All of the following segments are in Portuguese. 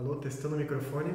Alô, testando o microfone.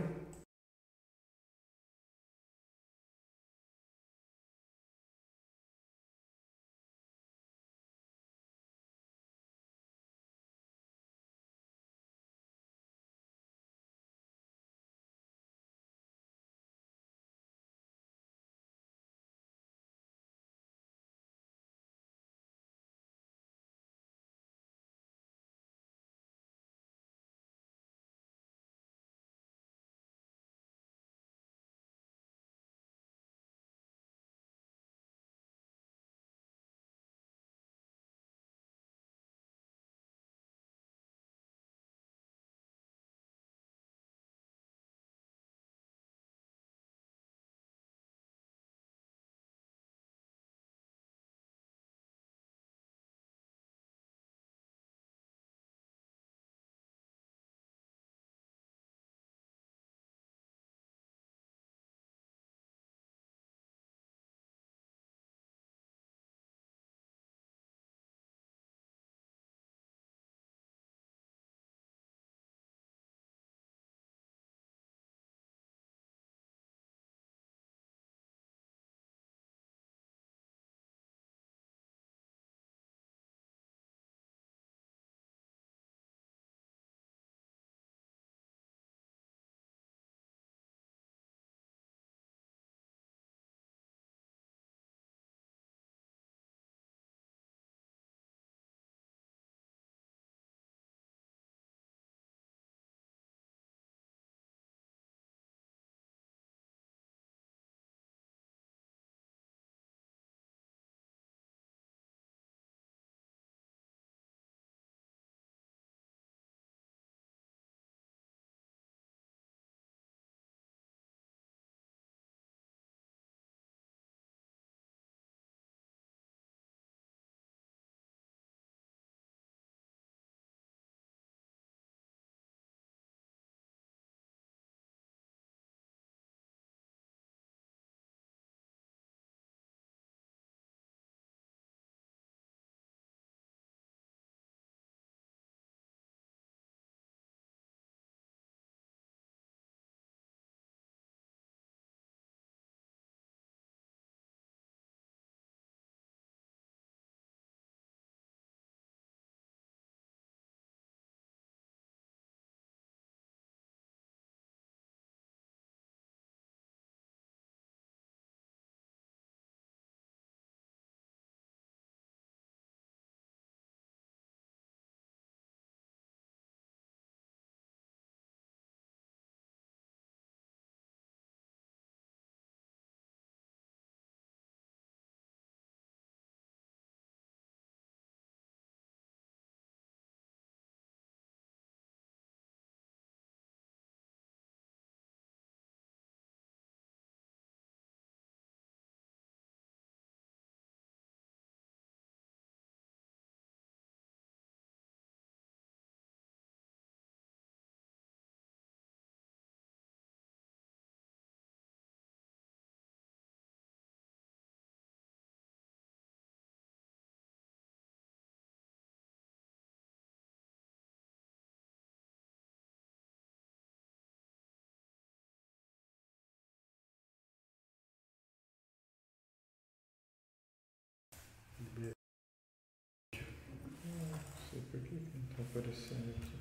Aparecendo aqui.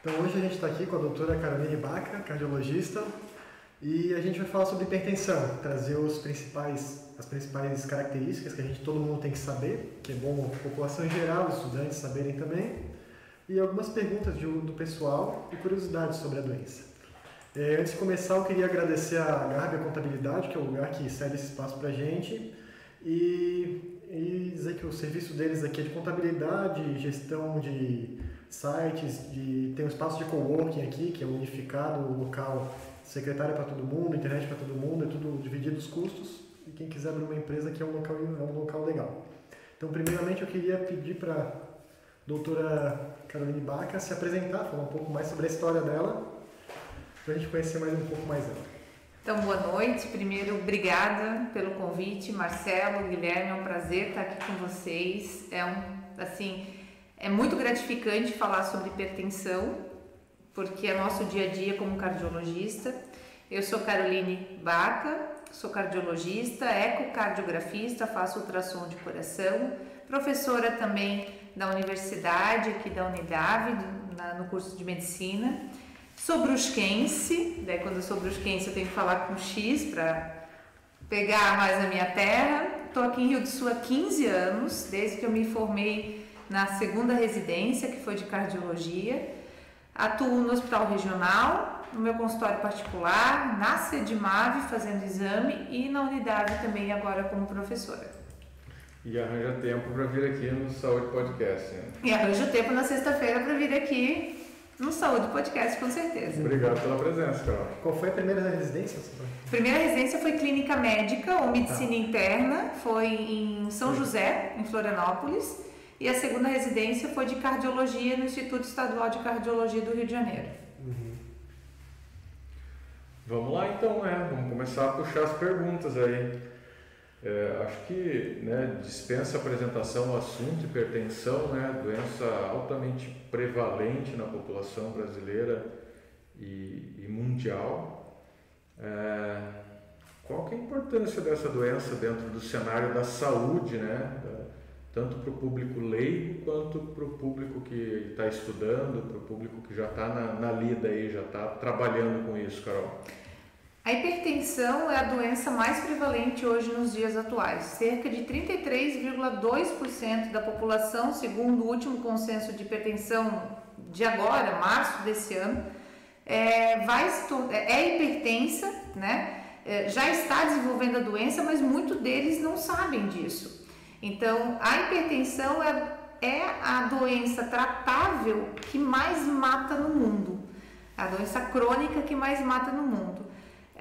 Então hoje a gente está aqui com a doutora Caroline Baca, cardiologista, e a gente vai falar sobre hipertensão, trazer os principais, as principais características que a gente todo mundo tem que saber, que é bom a população em geral, estudantes saberem também, e algumas perguntas de- do pessoal e curiosidades sobre a doença. É, antes de começar, eu queria agradecer a Garbi Contabilidade, que é o lugar que cede esse espaço para a gente, e, e dizer que o serviço deles aqui é de contabilidade, gestão de sites, de, tem um espaço de coworking aqui, que é unificado, local secretária para todo mundo, internet para todo mundo, é tudo dividido os custos, e quem quiser abrir uma empresa aqui é um local, é um local legal. Então, primeiramente, eu queria pedir para a doutora Caroline Baca se apresentar, falar um pouco mais sobre a história dela, para a gente conhecer mais um pouco mais ela. Então, boa noite. Primeiro, obrigada pelo convite, Marcelo, Guilherme, é um prazer estar aqui com vocês. É um, assim, É muito gratificante falar sobre hipertensão, porque é nosso dia a dia como cardiologista. Eu sou Caroline Baca, sou cardiologista, ecocardiografista, faço ultrassom de coração, professora também da universidade, aqui da Unidade, no curso de medicina. Sou brusquense, daí quando eu sou brusquense eu tenho que falar com X para pegar mais a minha terra. Estou aqui em Rio do Sul há 15 anos, desde que eu me formei na segunda residência, que foi de cardiologia. Atuo no hospital regional, no meu consultório particular, na Sedmave fazendo exame e na unidade também agora como professora. E arranja tempo para vir aqui no Saúde Podcast. Né? E arranja tempo na sexta-feira para vir aqui no Saúde Podcast, com certeza. Obrigado pela presença, Carol. Qual foi a primeira residência? Primeira residência foi clínica médica ou medicina tá. interna, foi em São José, em Florianópolis. E a segunda residência foi de cardiologia no Instituto Estadual de Cardiologia do Rio de Janeiro. Uhum. Vamos lá então, né? Vamos começar a puxar as perguntas aí. É, acho que né, dispensa apresentação o assunto hipertensão, né, doença altamente prevalente na população brasileira e, e mundial. É, qual que é a importância dessa doença dentro do cenário da saúde, né, tanto para o público leigo quanto para o público que está estudando, para o público que já está na, na lida aí, já está trabalhando com isso, Carol? A hipertensão é a doença mais prevalente hoje nos dias atuais. Cerca de 33,2% da população, segundo o último consenso de hipertensão de agora, março desse ano, é, vai é hipertensa, né? É, já está desenvolvendo a doença, mas muitos deles não sabem disso. Então, a hipertensão é, é a doença tratável que mais mata no mundo, a doença crônica que mais mata no mundo.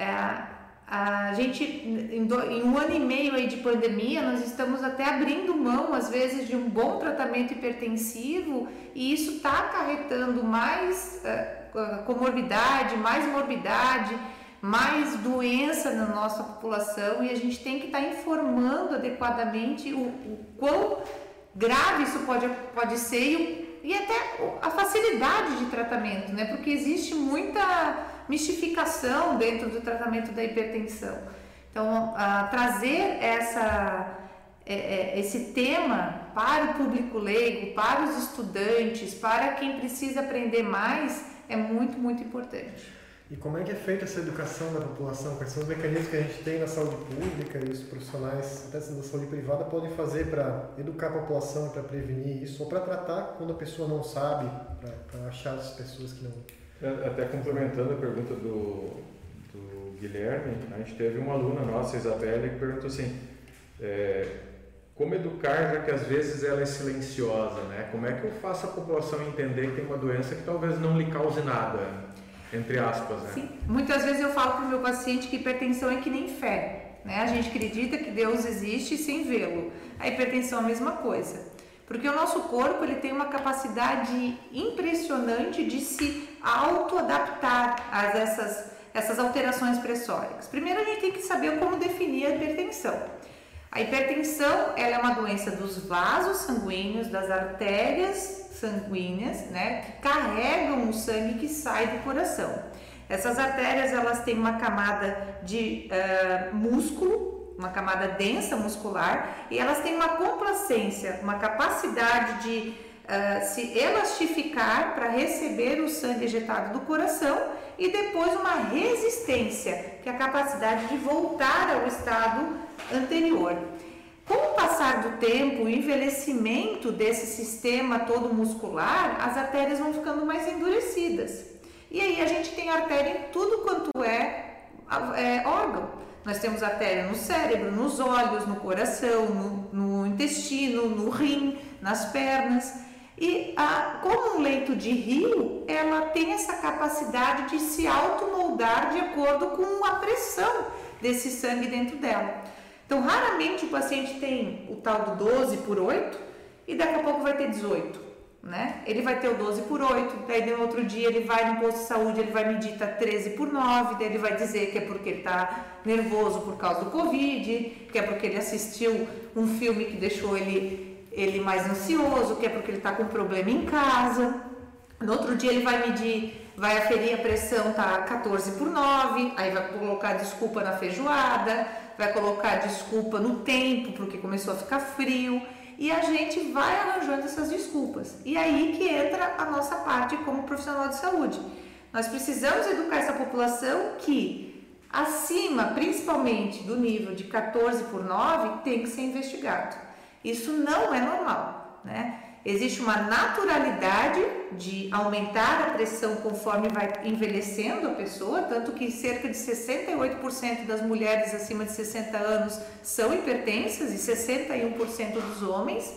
É, a gente, em, do, em, um ano e meio aí de pandemia, nós estamos até abrindo mão, às vezes, de um bom tratamento hipertensivo e isso está acarretando mais uh, comorbidade, mais morbidade, mais doença na nossa população e a gente tem que estar tá informando adequadamente o, o quão grave isso pode, pode ser e, e até a facilidade de tratamento, né? Porque existe muita mistificação dentro do tratamento da hipertensão. Então, trazer essa, é, é, esse tema para o público leigo, para os estudantes, para quem precisa aprender mais, é muito, muito importante. E como é que é feita essa educação da população? Quais são os mecanismos que a gente tem na saúde pública e os profissionais até da saúde privada podem fazer para educar a população, para prevenir isso, ou para tratar quando a pessoa não sabe, para achar as pessoas que não até complementando a pergunta do, do Guilherme, a gente teve uma aluna nossa, Isabelle, que perguntou assim, é, como educar já que às vezes ela é silenciosa, né? Como é que eu faço a população entender que tem uma doença que talvez não lhe cause nada, entre aspas, né? Sim, muitas vezes eu falo para o meu paciente que hipertensão é que nem fé, né? A gente acredita que Deus existe sem vê-lo. A hipertensão é a mesma coisa. Porque o nosso corpo ele tem uma capacidade impressionante de se auto-adaptar a essas, essas alterações pressóricas. Primeiro a gente tem que saber como definir a hipertensão. A hipertensão ela é uma doença dos vasos sanguíneos, das artérias sanguíneas, né, que carregam o sangue que sai do coração. Essas artérias elas têm uma camada de uh, músculo uma camada densa muscular e elas têm uma complacência, uma capacidade de uh, se elastificar para receber o sangue ejetado do coração e depois uma resistência, que é a capacidade de voltar ao estado anterior. Com o passar do tempo, o envelhecimento desse sistema todo muscular, as artérias vão ficando mais endurecidas. E aí a gente tem artéria em tudo quanto é, é órgão. Nós temos artéria no cérebro, nos olhos, no coração, no, no intestino, no rim, nas pernas. E a, como um leito de rio, ela tem essa capacidade de se automoldar de acordo com a pressão desse sangue dentro dela. Então, raramente o paciente tem o tal do 12 por 8 e daqui a pouco vai ter 18 né? Ele vai ter o 12 por 8, daí no outro dia ele vai no posto de saúde, ele vai medir tá 13 por 9, daí ele vai dizer que é porque ele está nervoso por causa do Covid, que é porque ele assistiu um filme que deixou ele ele mais ansioso, que é porque ele está com problema em casa. No outro dia ele vai medir, vai aferir a pressão, tá 14 por 9, aí vai colocar desculpa na feijoada, vai colocar desculpa no tempo, porque começou a ficar frio. E a gente vai arranjando essas desculpas. E aí que entra a nossa parte como profissional de saúde. Nós precisamos educar essa população que acima, principalmente do nível de 14 por 9, tem que ser investigado. Isso não é normal, né? Existe uma naturalidade de aumentar a pressão conforme vai envelhecendo a pessoa, tanto que cerca de 68% das mulheres acima de 60 anos são hipertensas e 61% dos homens.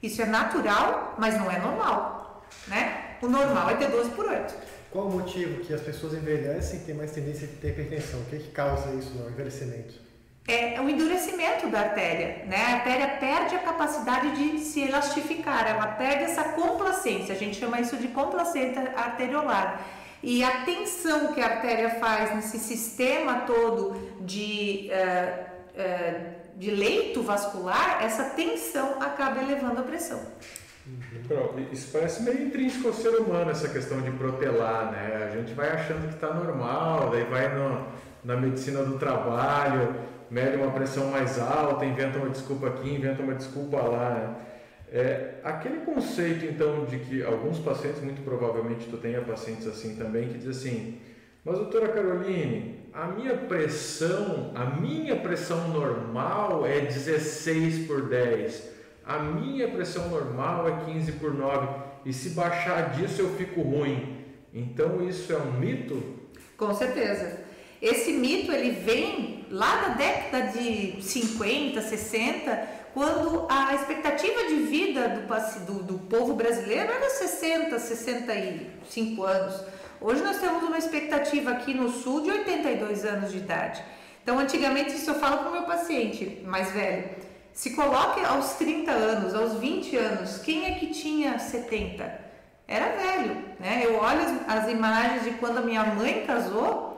Isso é natural, mas não é normal, né? O normal é ter 12 por 8. Qual o motivo que as pessoas envelhecem e têm mais tendência a ter hipertensão? O que, é que causa isso no envelhecimento? É o endurecimento da artéria, né? A artéria perde a capacidade de se elastificar, ela perde essa complacência, a gente chama isso de complacência arteriolar. E a tensão que a artéria faz nesse sistema todo de, uh, uh, de leito vascular, essa tensão acaba elevando a pressão. Uhum. Isso parece meio intrínseco ao ser humano, essa questão de protelar, né? A gente vai achando que está normal, daí vai no, na medicina do trabalho, mede uma pressão mais alta, inventa uma desculpa aqui, inventa uma desculpa lá. Né? É, aquele conceito, então, de que alguns pacientes, muito provavelmente tu tenha pacientes assim também, que diz assim, mas doutora Caroline, a minha pressão, a minha pressão normal é 16 por 10, a minha pressão normal é 15 por 9, e se baixar disso eu fico ruim. Então isso é um mito? Com certeza. Esse mito ele vem lá da década de 50, 60, quando a expectativa de vida do, do, do povo brasileiro era 60, 65 anos. Hoje nós temos uma expectativa aqui no sul de 82 anos de idade. Então, antigamente, isso eu falo para o meu paciente mais velho. Se coloque aos 30 anos, aos 20 anos, quem é que tinha 70? Era velho, né? Eu olho as, as imagens de quando a minha mãe casou,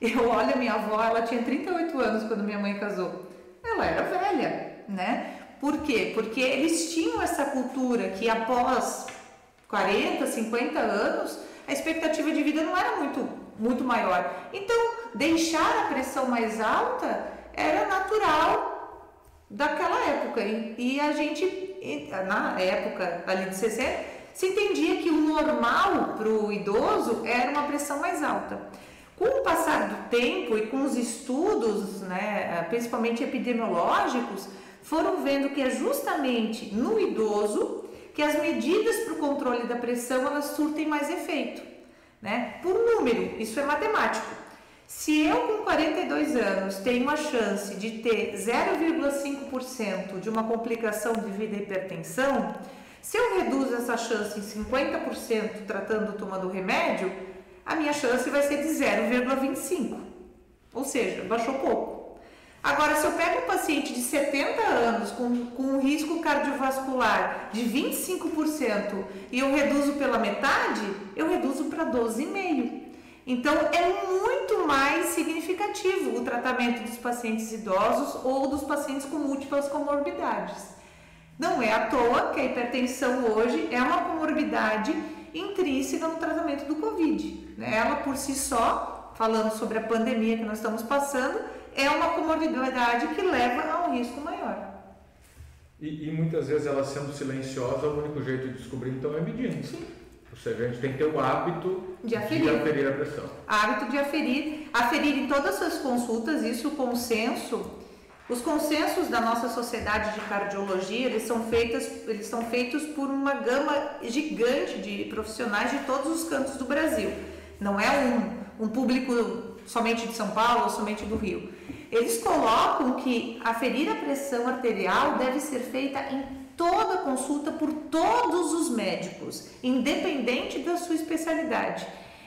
eu olho a minha avó, ela tinha 38 anos quando minha mãe casou. Ela era velha, né? Por quê? Porque eles tinham essa cultura que após 40, 50 anos, a expectativa de vida não era muito, muito maior. Então, deixar a pressão mais alta era natural daquela época. E a gente, na época ali de 60, se entendia que o normal para o idoso era uma pressão mais alta. Com o passar do tempo e com os estudos, né, principalmente epidemiológicos, foram vendo que é justamente no idoso que as medidas para o controle da pressão elas surtem mais efeito, né? Por número, isso é matemático. Se eu com 42 anos tenho uma chance de ter 0,5% de uma complicação devido à hipertensão, se eu reduzo essa chance em 50% tratando tomando remédio, a minha chance vai ser de 0,25. Ou seja, baixou pouco. Agora, se eu pego um paciente de 70 anos com, com um risco cardiovascular de 25% e eu reduzo pela metade, eu reduzo para 12,5%. Então, é muito mais significativo o tratamento dos pacientes idosos ou dos pacientes com múltiplas comorbidades. Não é à toa que a hipertensão hoje é uma comorbidade intrínseca no tratamento do Covid. Ela por si só, falando sobre a pandemia que nós estamos passando, é uma comorbidade que leva a um risco maior. E, e, muitas vezes ela sendo silenciosa, o único jeito de descobrir então é medindo. Sim. Ou seja, a gente tem que ter o hábito de aferir, de aferir a pressão. Hábito de aferir, aferir em todas as suas consultas, isso o consenso os consensos da nossa sociedade de cardiologia, eles são, feitos, eles são feitos por uma gama gigante de profissionais de todos os cantos do Brasil. Não é um, um público somente de São Paulo ou somente do Rio. Eles colocam que aferir a pressão arterial deve ser feita em toda consulta por todos os médicos, independente da sua especialidade.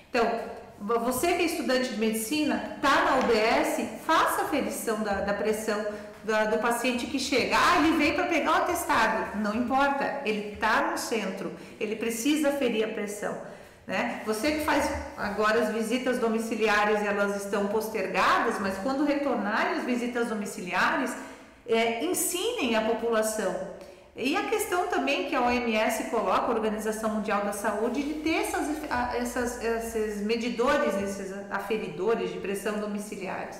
Então, você que é estudante de medicina, está na UBS, faça a aferição da, da pressão do, do, paciente que chega. Ah, ele veio para pegar o atestado. Não importa, ele está no centro, ele precisa aferir a pressão. Né? Você que faz agora as visitas domiciliares, elas estão postergadas, mas quando retornarem as visitas domiciliares, é, ensinem a população E a questão também que a OMS coloca, a Organização Mundial da Saúde, de ter essas, essas, esses medidores, esses aferidores de pressão domiciliares.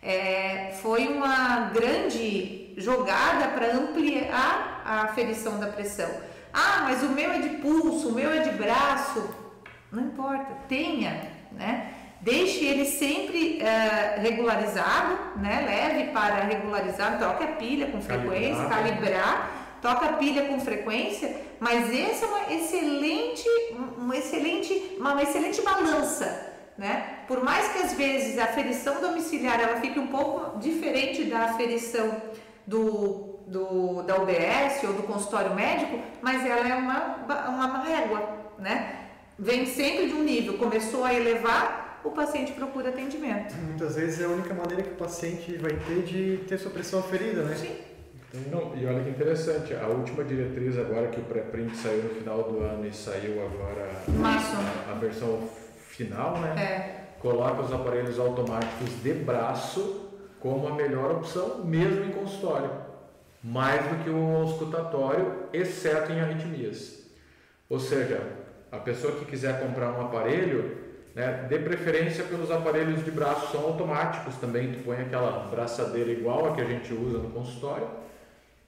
É, foi uma grande jogada para ampliar a aferição da pressão. Ah, mas o meu é de pulso, o meu é de braço. Não importa, tenha, né? Deixe ele sempre uh, regularizado, né? Leve para regularizar, troque a pilha com frequência, calibrar, calibrar troca a pilha com frequência, mas essa é uma excelente, uma excelente, uma excelente balança, né? Por mais que às vezes a aferição domiciliar ela fique um pouco diferente da aferição do, do, da UBS ou do consultório médico, mas ela é uma, uma régua, né? Vem sempre de um nível, começou a elevar, o paciente procura atendimento. Muitas vezes é a única maneira que o paciente vai ter de ter sua pressão aferida, né? Sim. Não, e olha que interessante, a última diretriz agora que o pré-print saiu no final do ano e saiu agora Março. A, a versão final, né? É. Coloca os aparelhos automáticos de braço como a melhor opção, mesmo em consultório, mais do que o auscultatório, exceto em arritmias. Ou seja, a pessoa que quiser comprar um aparelho, né, dê preferência pelos aparelhos de braço, são automáticos também, tu põe aquela braçadeira igual a que a gente usa no consultório,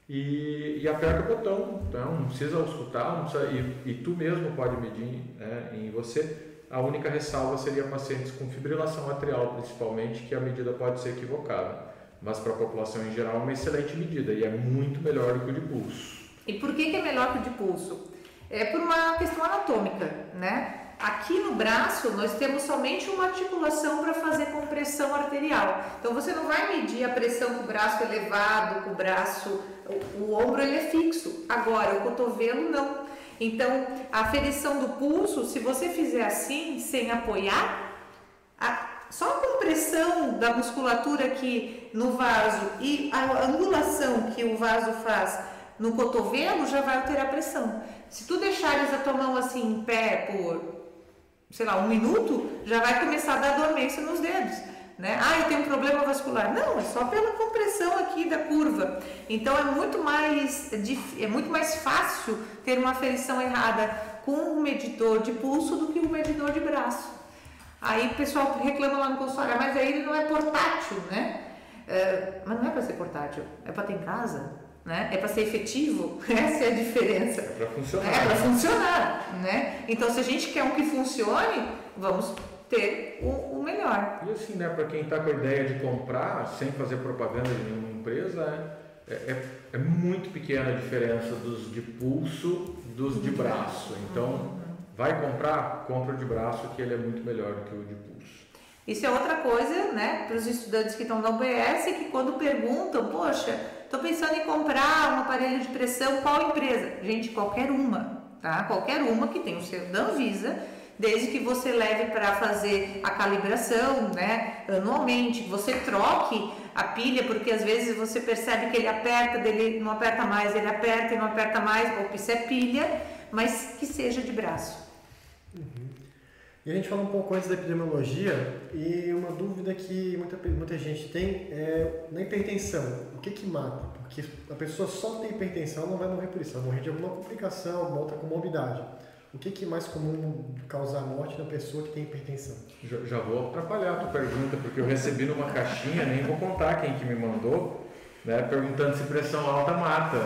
e, e, aperta o botão. Então, não precisa escutar, não precisa, e, e tu mesmo pode medir né, em você. A única ressalva seria pacientes com fibrilação atrial, principalmente, que a medida pode ser equivocada. Mas para a população em geral é uma excelente medida e é muito melhor do que o de pulso. E por que, que é melhor que o de pulso? É por uma questão anatômica, né? Aqui no braço, nós temos somente uma articulação para fazer compressão arterial. Então, você não vai medir a pressão com o braço elevado, com o braço. O, o ombro ele é fixo. Agora, o cotovelo não. Então, a aferição do pulso, se você fizer assim, sem apoiar, a, só a compressão da musculatura aqui no vaso e a angulação que o vaso faz no cotovelo já vai alterar a pressão. Se tu deixares a tua mão assim em pé por sei lá, um minuto, já vai começar a dar dormência nos dedos. Né? Ah, eu tenho um problema vascular. Não, é só pela compressão aqui da curva. Então é muito mais, é muito mais fácil ter uma aferição errada com um medidor de pulso do que um medidor de braço. Aí o pessoal reclama lá no consultório, ah, mas aí ele não é portátil, né? É, mas não é para ser portátil, é para ter em casa né? É para ser efetivo, essa é a diferença. É para funcionar. É para funcionar, né? Então, se a gente quer um que funcione, vamos ter o, o melhor. E assim, né, para quem está com a ideia de comprar, sem fazer propaganda de nenhuma empresa, é, é, é muito pequena a diferença dos de pulso dos de braço. Então, uhum. vai comprar, compra o de braço, que ele é muito melhor do que o de pulso. Isso é outra coisa, né, para os estudantes que estão na UBS, que quando perguntam, poxa, Estou pensando em comprar um aparelho de pressão, qual empresa? Gente, qualquer uma, tá? Qualquer uma que tenha o selo da Anvisa, desde que você leve para fazer a calibração, né, anualmente, que você troque a pilha, porque às vezes você percebe que ele aperta, dele não aperta mais, ele aperta e não aperta mais, ou isso é pilha, mas que seja de braço. Uhum. E a gente falou um pouco antes da epidemiologia e uma dúvida que muita, muita gente tem é na hipertensão. O que que mata? Porque a pessoa só tem hipertensão não vai morrer por isso, vai morrer de alguma complicação, alguma outra comorbidade. O que, que é mais comum causar morte na pessoa que tem hipertensão? Já, já vou atrapalhar a tua pergunta, porque eu recebi numa caixinha, nem vou contar quem que me mandou, né, perguntando se pressão alta mata.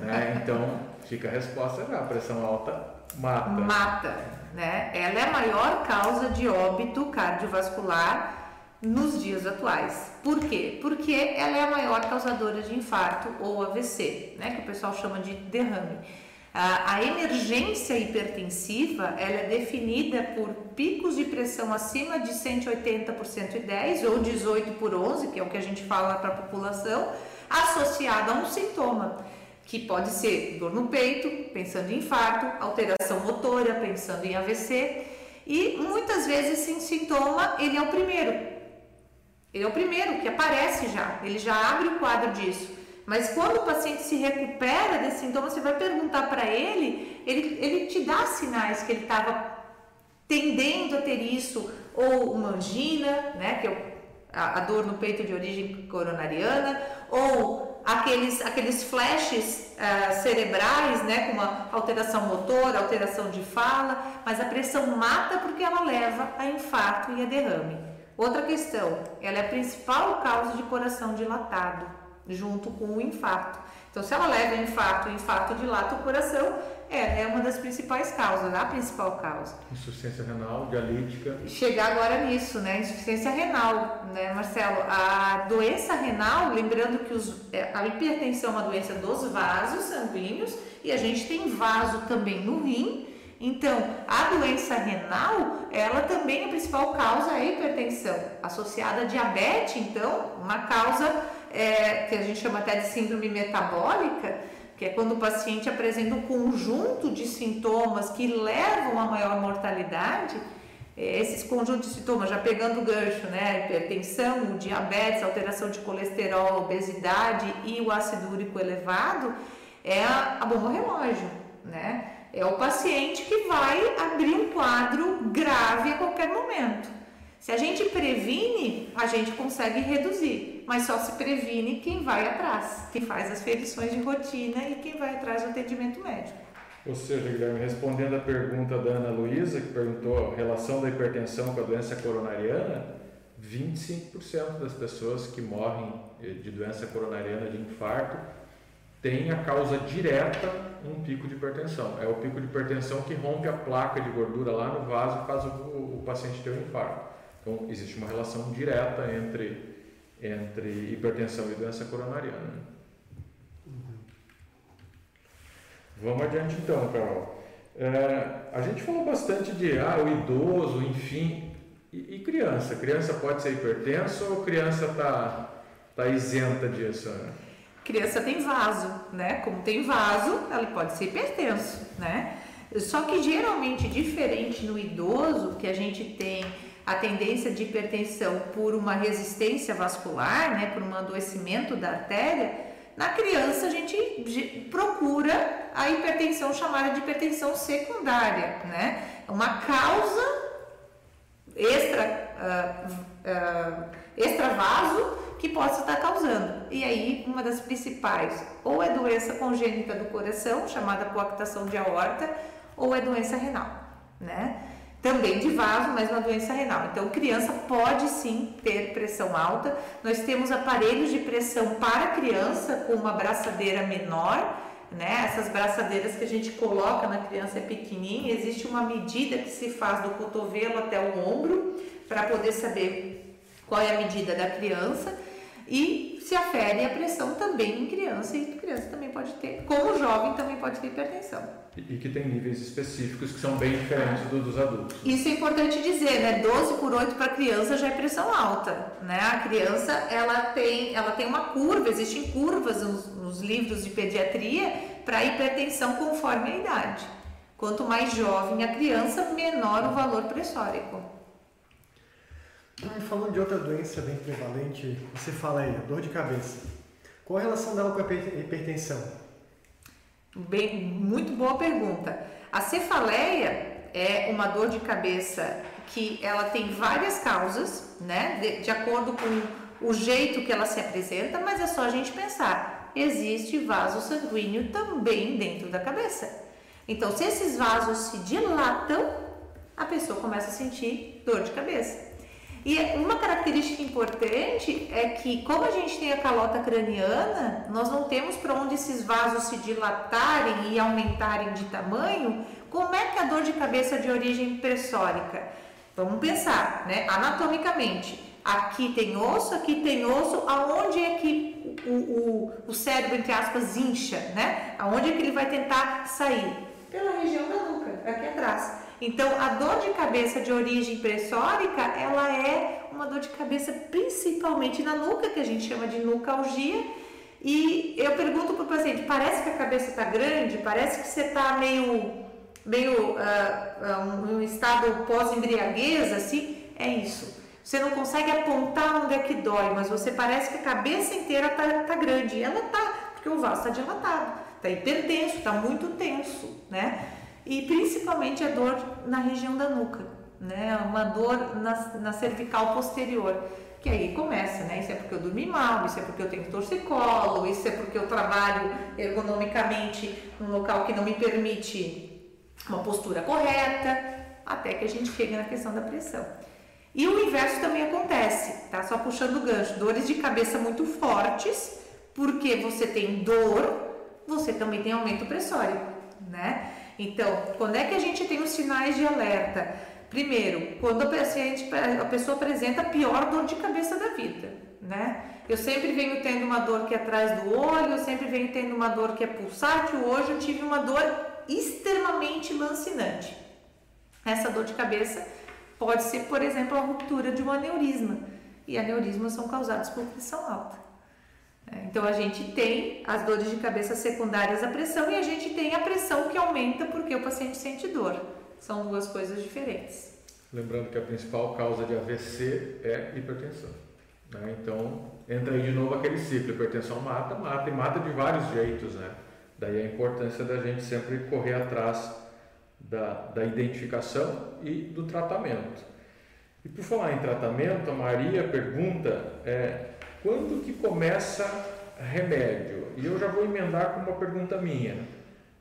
Né? Então, fica a resposta já, pressão alta mata. Mata né? Ela é a maior causa de óbito cardiovascular nos dias atuais. Por quê? Porque ela é a maior causadora de infarto ou AVC, né? Que o pessoal chama de derrame. A emergência hipertensiva ela é definida por picos de pressão acima de 180 por 110 ou 18 por 11, que é o que a gente fala para a população, associada a um sintoma que pode ser dor no peito, pensando em infarto, alteração motora, pensando em AVC, e muitas vezes esse sintoma ele é o primeiro. Ele é o primeiro que aparece já, ele já abre o quadro disso. Mas quando o paciente se recupera desse sintoma, você vai perguntar para ele, ele, ele te dá sinais que ele estava tendendo a ter isso, ou uma angina, né, que é a, a dor no peito de origem coronariana, ou aqueles, aqueles flashes uh, cerebrais, né, com uma alteração motor, alteração de fala, mas a pressão mata porque ela leva a infarto e a derrame. Outra questão, ela é a principal causa de coração dilatado, junto com o infarto. Então, se ela leva a infarto, o infarto dilata o coração, é, é uma das principais causas, a principal causa. Insuficiência renal, dialítica. Chegar agora nisso, né? Insuficiência renal, né, Marcelo? A doença renal, lembrando que os, é, a hipertensão é uma doença dos vasos sanguíneos e a gente tem vaso também no rim. Então, a doença renal, ela também é a principal causa é a hipertensão, associada a diabetes, então, uma causa é, que a gente chama até de síndrome metabólica, que é quando o paciente apresenta um conjunto de sintomas que levam a maior mortalidade, é, esses conjuntos de sintomas, já pegando o gancho, né? Hipertensão, diabetes, alteração de colesterol, obesidade e o ácido úrico elevado, é a, a bomba relógio, né? É o paciente que vai abrir um quadro grave a qualquer momento. Se a gente previne, a gente consegue reduzir, mas só se previne quem vai atrás, quem faz as ferições de rotina e quem vai atrás do atendimento médico. Ou seja, Guilherme, respondendo a pergunta da Ana Luísa, que perguntou a relação da hipertensão com a doença coronariana, 25% das pessoas que morrem de doença coronariana de infarto têm a causa direta um pico de hipertensão. É o pico de hipertensão que rompe a placa de gordura lá no vaso e faz o, o paciente ter um infarto. Então, existe uma relação direta entre, entre hipertensão e doença coronariana. Uhum. Vamos adiante então, Carol. É, a gente falou bastante de ah, o idoso, enfim, e, e criança. Criança pode ser hipertenso ou criança está tá isenta disso? Né? Criança tem vaso, né? Como tem vaso, ela pode ser hipertenso, né? Só que geralmente diferente no idoso, que a gente tem a tendência de hipertensão por uma resistência vascular, né, por um adoecimento da artéria, na criança a gente procura a hipertensão chamada de hipertensão secundária, né? Uma causa extra, uh, uh, extravaso que possa estar causando. E aí, uma das principais, ou é doença congênita do coração, chamada coactação de aorta, ou é doença renal, né? Também de vaso, mas uma doença renal. Então, criança pode sim ter pressão alta. Nós temos aparelhos de pressão para criança com uma braçadeira menor, né? Essas braçadeiras que a gente coloca na criança é pequenininha. Existe uma medida que se faz do cotovelo até o ombro para poder saber qual é a medida da criança e se afere a pressão também em criança e criança também pode ter, como jovem também pode ter hipertensão. E que tem níveis específicos que são bem diferentes do, dos adultos. Isso é importante dizer, né? 12 por 8 para criança já é pressão alta, né? A criança, ela tem, ela tem uma curva, existem curvas nos, nos livros de pediatria para hipertensão conforme a idade. Quanto mais jovem a criança, menor o valor pressórico. Ah, falando de outra doença bem prevalente, você fala aí, dor de cabeça. Qual a relação dela com a hipertensão? Bem, muito boa pergunta. A cefaleia é uma dor de cabeça que ela tem várias causas, né? De, de acordo com o jeito que ela se apresenta, mas é só a gente pensar. Existe vaso sanguíneo também dentro da cabeça. Então, se esses vasos se dilatam, a pessoa começa a sentir dor de cabeça. E uma característica importante é que, como a gente tem a calota craniana, nós não temos para onde esses vasos se dilatarem e aumentarem de tamanho. Como é que a dor de cabeça de origem pressórica? Vamos pensar, né? Anatomicamente, aqui tem osso, aqui tem osso, aonde é que o, o, o cérebro, entre aspas, incha, né? Aonde é que ele vai tentar sair? Pela região da nuca, aqui atrás. Então, a dor de cabeça de origem pressórica, ela é uma dor de cabeça principalmente na nuca, que a gente chama de nucalgia. E eu pergunto para o paciente, parece que a cabeça está grande? Parece que você está meio, meio uh, um estado pós-embriaguez, assim? É isso. Você não consegue apontar onde é que dói, mas você parece que a cabeça inteira está tá grande. Ela está, porque o vaso está dilatado, está hipertenso, está muito tenso, né? E principalmente a dor na região da nuca, né? Uma dor na, na cervical posterior, que aí começa, né? Isso é porque eu dormi mal, isso é porque eu tenho torcicolo, isso é porque eu trabalho ergonomicamente num local que não me permite uma postura correta, até que a gente chegue na questão da pressão. E o inverso também acontece, tá? Só puxando o gancho, dores de cabeça muito fortes, porque você tem dor, você também tem aumento pressório, né? Então, quando é que a gente tem os sinais de alerta? Primeiro, quando a, paciente, a pessoa apresenta a pior dor de cabeça da vida, né? Eu sempre venho tendo uma dor que é atrás do olho, eu sempre venho tendo uma dor que é pulsátil, hoje eu tive uma dor extremamente lancinante. Essa dor de cabeça pode ser, por exemplo, a ruptura de um aneurisma, e aneurismas são causados por pressão alta. É, então a gente tem as dores de cabeça secundárias à pressão e a gente tem a pressão que aumenta porque o paciente sente dor. São duas coisas diferentes. Lembrando que a principal causa de AVC é hipertensão. Né? Então entra aí de novo aquele ciclo: hipertensão mata, mata e mata de vários jeitos. Né? Daí a importância da gente sempre correr atrás da, da identificação e do tratamento. E por falar em tratamento, a Maria pergunta é, quando que começa remédio? E eu já vou emendar com uma pergunta minha.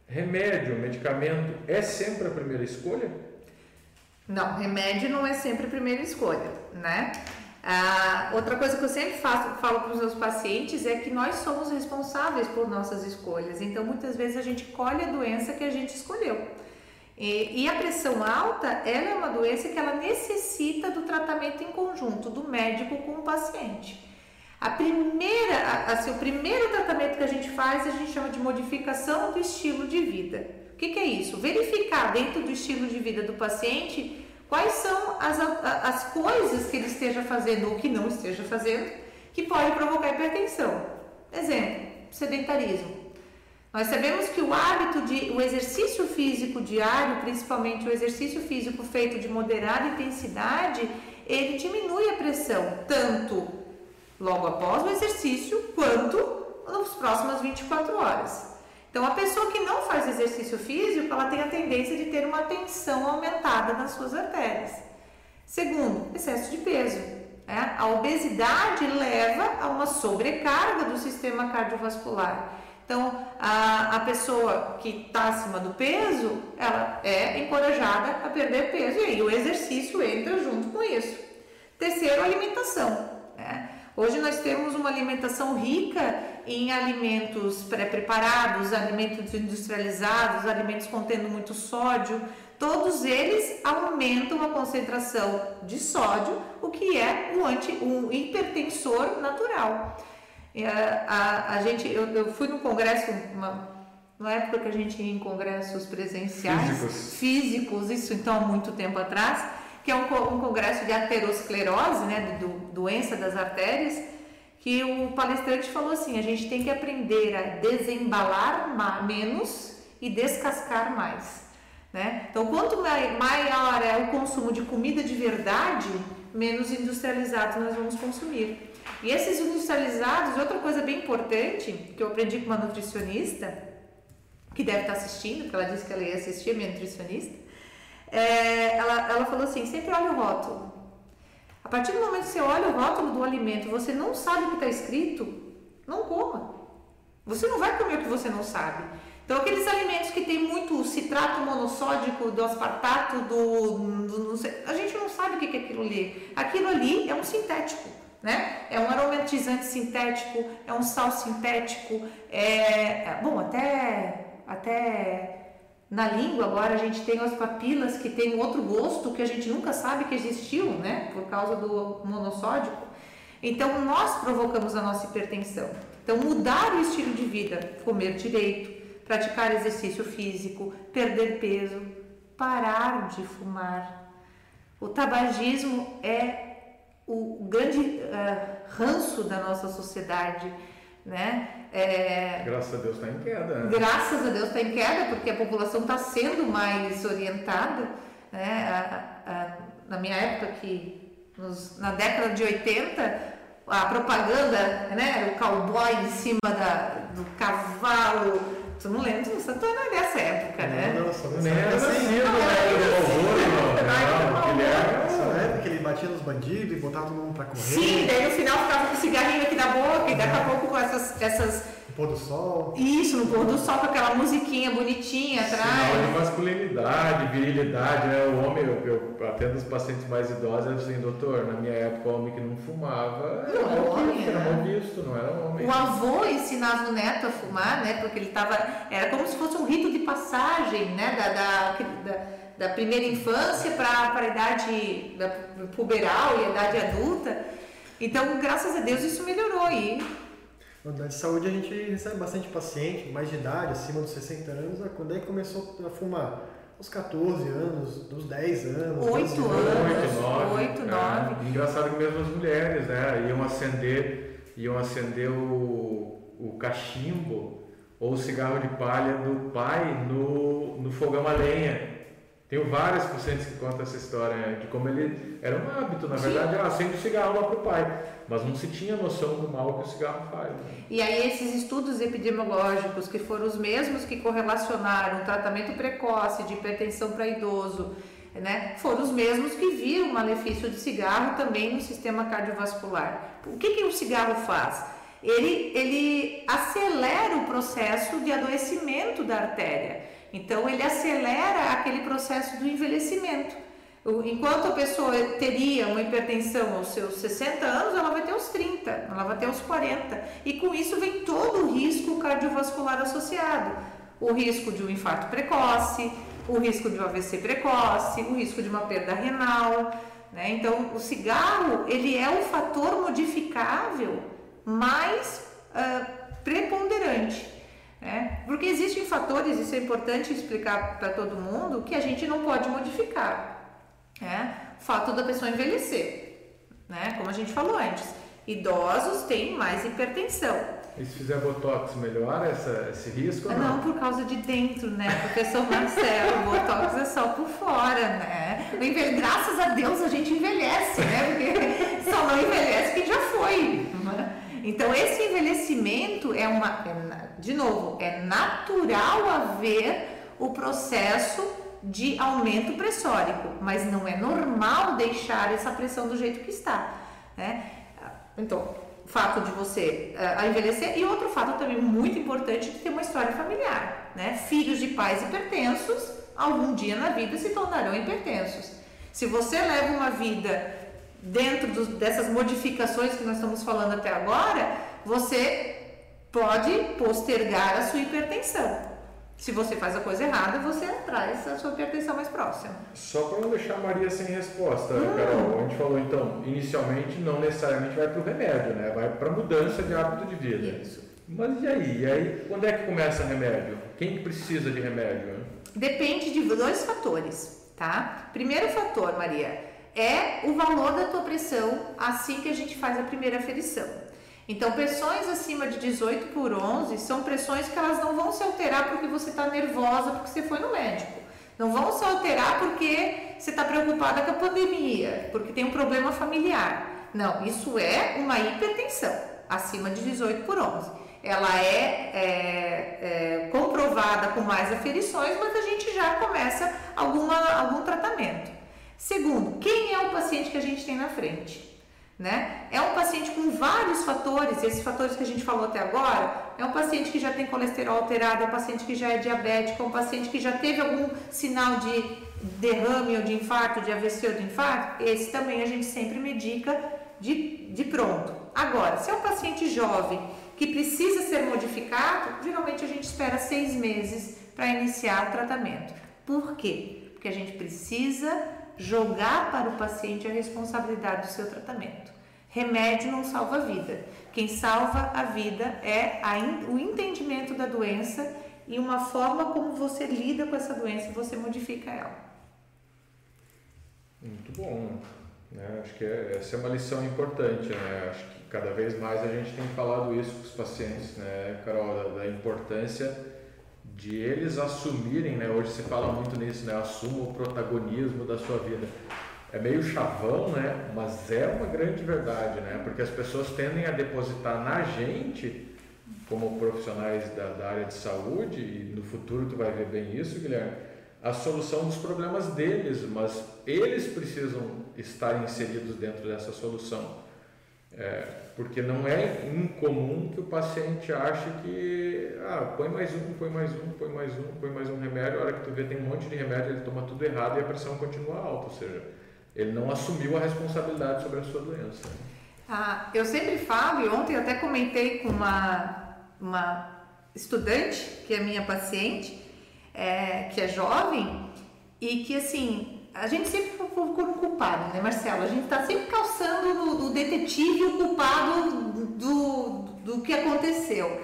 Remédio, medicamento, é sempre a primeira escolha? Não, remédio não é sempre a primeira escolha, né? Ah, outra coisa que eu sempre faço, falo para os meus pacientes é que nós somos responsáveis por nossas escolhas. Então, muitas vezes a gente colhe a doença que a gente escolheu. E, e, a pressão alta, ela é uma doença que ela necessita do tratamento em conjunto do médico com o paciente. A primeira, assim, o primeiro tratamento que a gente faz a gente chama de modificação do estilo de vida. O que, que é isso? Verificar dentro do estilo de vida do paciente quais são as, as coisas que ele esteja fazendo ou que não esteja fazendo que pode provocar hipertensão. Exemplo, sedentarismo. Nós sabemos que o hábito de o exercício físico diário, principalmente o exercício físico feito de moderada intensidade, ele diminui a pressão tanto logo após o exercício, quanto nas próximas 24 horas. Então, a pessoa que não faz exercício físico, ela tem a tendência de ter uma tensão aumentada nas suas artérias. Segundo, excesso de peso. Né? A obesidade leva a uma sobrecarga do sistema cardiovascular. Então, a, a pessoa que está acima do peso, ela é encorajada a perder peso e aí o exercício entra junto com isso. Terceiro, alimentação. Hoje nós temos uma alimentação rica em alimentos pré-preparados, alimentos industrializados, alimentos contendo muito sódio. Todos eles aumentam a concentração de sódio, o que é um, anti, um hipertensor natural. A, a, a gente, eu, eu, fui no congresso, uma, na época que a gente ia em congressos presenciais, físicos, físicos isso então há muito tempo atrás, que é um, um congresso de aterosclerose, né, do, doença das artérias, que o palestrante falou assim: a gente tem que aprender a desembalar menos e descascar mais. Né? Então, quanto maior é o consumo de comida de verdade, menos industrializados nós vamos consumir. E esses industrializados, outra coisa bem importante que eu aprendi com uma nutricionista, que deve estar assistindo, porque ela disse que ela ia assistir, minha nutricionista, é, ela, ela falou assim: sempre olha o rótulo. A partir do momento que você olha o rótulo do alimento, você não sabe o que está escrito, não coma. Você não vai comer o que você não sabe. Então, aqueles alimentos que tem muito citrato monossódico, do aspartato, do, do, do a gente não sabe o que é aquilo ali. Aquilo ali é um sintético, né? É um aromatizante sintético, é um sal sintético, é, é bom, até até na língua agora a gente tem as papilas que tem outro gosto que a gente nunca sabe que existiu, né? Por causa do monossódico. Então nós provocamos a nossa hipertensão. Então mudar o estilo de vida, comer direito, praticar exercício físico, perder peso, parar de fumar. O tabagismo é o grande uh, ranço da nossa sociedade, né? É, graças a Deus está em queda. Né? Graças a Deus está em queda, porque a população está sendo mais orientada. Né? A, a, na minha época, que nos, na década de 80, a propaganda né, era o cowboy em cima da, do cavalo. Tu não lembra? Tu não é dessa época, né? Não, não, não nascido, né? Não, não, não, não, não, não, não, não, não, não, não, não, não, não, não, não, não, não, bandido e botar todo mundo pra correr. Sim, daí no final ficava com o cigarrinho aqui da boca e daqui a pouco com essas, essas pôr do sol. Isso, no pôr do sol com aquela musiquinha bonitinha Sinal atrás. de masculinidade, virilidade, né? O homem, eu, eu atendo os pacientes mais idosos, eu assim, doutor, na minha época o homem que não fumava Não era mal homem, visto, era né? mal visto, não era homem. O avô ensinava o neto a fumar, né? Porque ele tava. Era como se fosse um rito de passagem, né? Da, da, da, da primeira infância para a idade da puberal e a idade adulta. Então, graças a Deus, isso melhorou. E Na unidade de saúde a gente recebe bastante paciente, mais de idade, acima dos 60 anos, ah, quando é que começou a fumar? Aos 14 anos, dos 10 anos. Oito 12 anos. Oito, nove. Oito, é. nove. Engraçado que mesmo as mulheres, né? Iam acender, iam acender o, o cachimbo ou o cigarro de palha do pai no, no fogão a lenha. Tenho vários pacientes que contam essa história, de como ele era um hábito, na verdade, era acende o cigarro lá pro pai, mas não se tinha noção do mal que o cigarro faz. né? E aí esses estudos epidemiológicos, que foram os mesmos que correlacionaram o tratamento precoce de hipertensão para idoso, né, foram os mesmos que viram o malefício de cigarro também no sistema cardiovascular. O que, que o cigarro faz? Ele, ele acelera o processo de adoecimento da artéria. Então, ele acelera aquele processo do envelhecimento. Enquanto a pessoa teria uma hipertensão aos seus 60 anos, ela vai ter os 30, ela vai ter os 40. E com isso vem todo o risco cardiovascular associado. O risco de um infarto precoce, o risco de um AVC precoce, o risco de uma perda renal. Né? Então, o cigarro ele é o fator modificável mais ah, preponderante. Né? Porque existem fatores, isso é importante explicar para todo mundo, que a gente não pode modificar. Né? O fato da pessoa envelhecer, né? como a gente falou antes. Idosos têm mais hipertensão. E se fizer botox, melhora essa, esse risco Ah, Não por causa de dentro, né? Professor Marcelo, o Botox é só por fora, né? Graças a Deus a gente envelhece, né? Porque só não envelhece quem já foi. Então esse envelhecimento é uma, é de novo, é natural haver o processo de aumento pressórico, mas não é normal deixar essa pressão do jeito que está, né? Então, fato de você eh, envelhecer e outro fato também muito importante de ter uma história familiar, né? Filhos de pais hipertensos, algum dia na vida se tornarão hipertensos. Se você leva uma vida dentro dessas modificações que nós estamos falando até agora, você pode postergar a sua hipertensão. Se você faz a coisa errada, você traz a sua hipertensão mais próxima. Só para não deixar a Maria sem resposta, Hum. Carol, a gente falou então, inicialmente não necessariamente vai para o remédio, né? Vai para mudança de hábito de vida. Isso. Mas e aí? E aí, quando é que começa remédio? Quem que precisa de remédio? Depende de dois fatores, tá? Primeiro fator, Maria, é o valor da tua pressão assim que a gente faz a primeira aferição. Então, pressões acima de 18 por 11 são pressões que elas não vão se alterar porque você está nervosa, porque você foi no médico. Não vão se alterar porque você está preocupada com a pandemia, porque tem um problema familiar. Não, isso é uma hipertensão acima de 18 por 11. Ela é, é, é, comprovada com mais aferições, mas a gente já começa alguma, algum tratamento. Segundo, quem é o paciente que a gente tem na frente? Né? É um paciente com vários fatores, esses fatores que a gente falou até agora, é um paciente que já tem colesterol alterado, é um paciente que já é diabético, é um paciente que já teve algum sinal de derrame ou de infarto, de AVC ou de infarto, esse também a gente sempre medica de, de pronto. Agora, se é um paciente jovem que precisa ser modificado, geralmente a gente espera seis meses para iniciar o tratamento. Por quê? Porque a gente precisa jogar para o paciente a responsabilidade do seu tratamento. Remédio não salva a vida. Quem salva a vida é a o entendimento da doença e uma forma como você lida com essa doença e você modifica ela. Muito bom. Né? Acho que é- essa é uma lição importante. Né? Acho que cada vez mais a gente tem falado isso com os pacientes, né, Carol, da, da importância de eles assumirem, né? Hoje se fala muito nisso, né? Assuma o protagonismo da sua vida. É meio chavão, né? Mas é uma grande verdade, né? Porque as pessoas tendem a depositar na gente, como profissionais da, da área de saúde, e no futuro tu vai ver bem isso, Guilherme, a solução dos problemas deles, mas eles precisam estar inseridos dentro dessa solução. É, porque não é incomum que o paciente ache que ah, põe mais um, põe mais um, põe mais um, põe mais um remédio, a hora que tu vê tem um monte de remédio, ele toma tudo errado e a pressão continua alta, ou seja, ele não assumiu a responsabilidade sobre a sua doença. Ah, eu sempre falo, e ontem até comentei com uma, uma estudante, que é minha paciente, é, que é jovem, e que assim, a gente sempre procura um culpado, né, Marcelo? A gente está sempre calçando no, detetive o culpado do, do que aconteceu.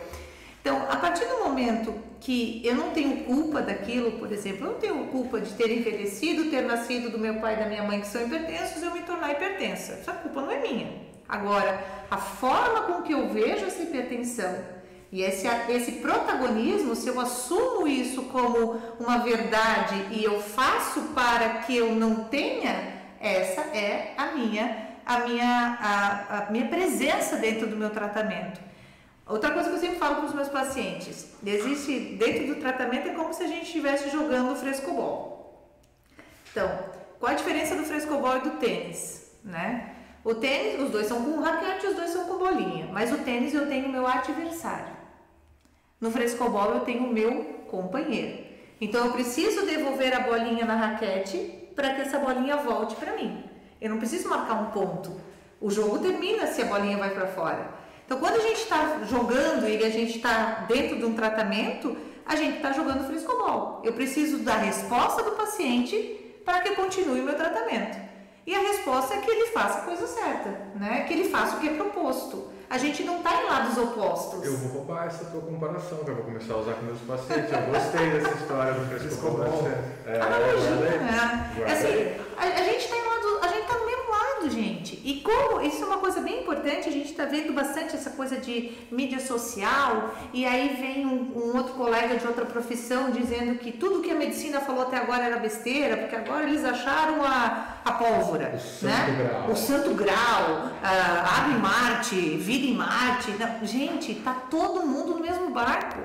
Então, a partir do momento que eu não tenho culpa daquilo, por exemplo, eu não tenho culpa de ter envelhecido, ter nascido do meu pai e da minha mãe que são hipertensos, eu me tornar hipertensa. Essa culpa não é minha. Agora, a forma com que eu vejo essa hipertensão e esse, esse protagonismo, se eu assumo isso como uma verdade e eu faço para que eu não tenha, essa é a minha, a minha, a, a minha presença dentro do meu tratamento. Outra coisa que eu sempre falo para os meus pacientes, existe dentro do tratamento é como se a gente estivesse jogando frescobol. Então, qual a diferença do frescobol e do tênis, né? O tênis, os dois são com raquete, os dois são com bolinha, mas o tênis eu tenho meu adversário. No frescobol eu tenho o meu companheiro. Então eu preciso devolver a bolinha na raquete para que essa bolinha volte para mim. Eu não preciso marcar um ponto. O jogo termina se a bolinha vai para fora. Então quando a gente está jogando e a gente está dentro de um tratamento, a gente está jogando frescobol. Eu preciso da resposta do paciente para que continue o meu tratamento. E a resposta é que ele faça a coisa certa, né? que ele faça o que é proposto a gente não está em lados opostos. Eu vou roubar essa tua comparação, que eu vou começar a usar com meus pacientes. Eu gostei dessa história do frescobol. É, ah, é, assim, a, a gente está em lado, a gente está no mesmo gente. E como isso é uma coisa bem importante, a gente está vendo bastante essa coisa de mídia social, e aí vem um, um, outro colega de outra profissão dizendo que tudo que a medicina falou até agora era besteira, porque agora eles acharam a, a pólvora, o santo né? grau, o santo grau, uh, abre Marte, vida em Marte. Não, gente, tá todo mundo no mesmo barco.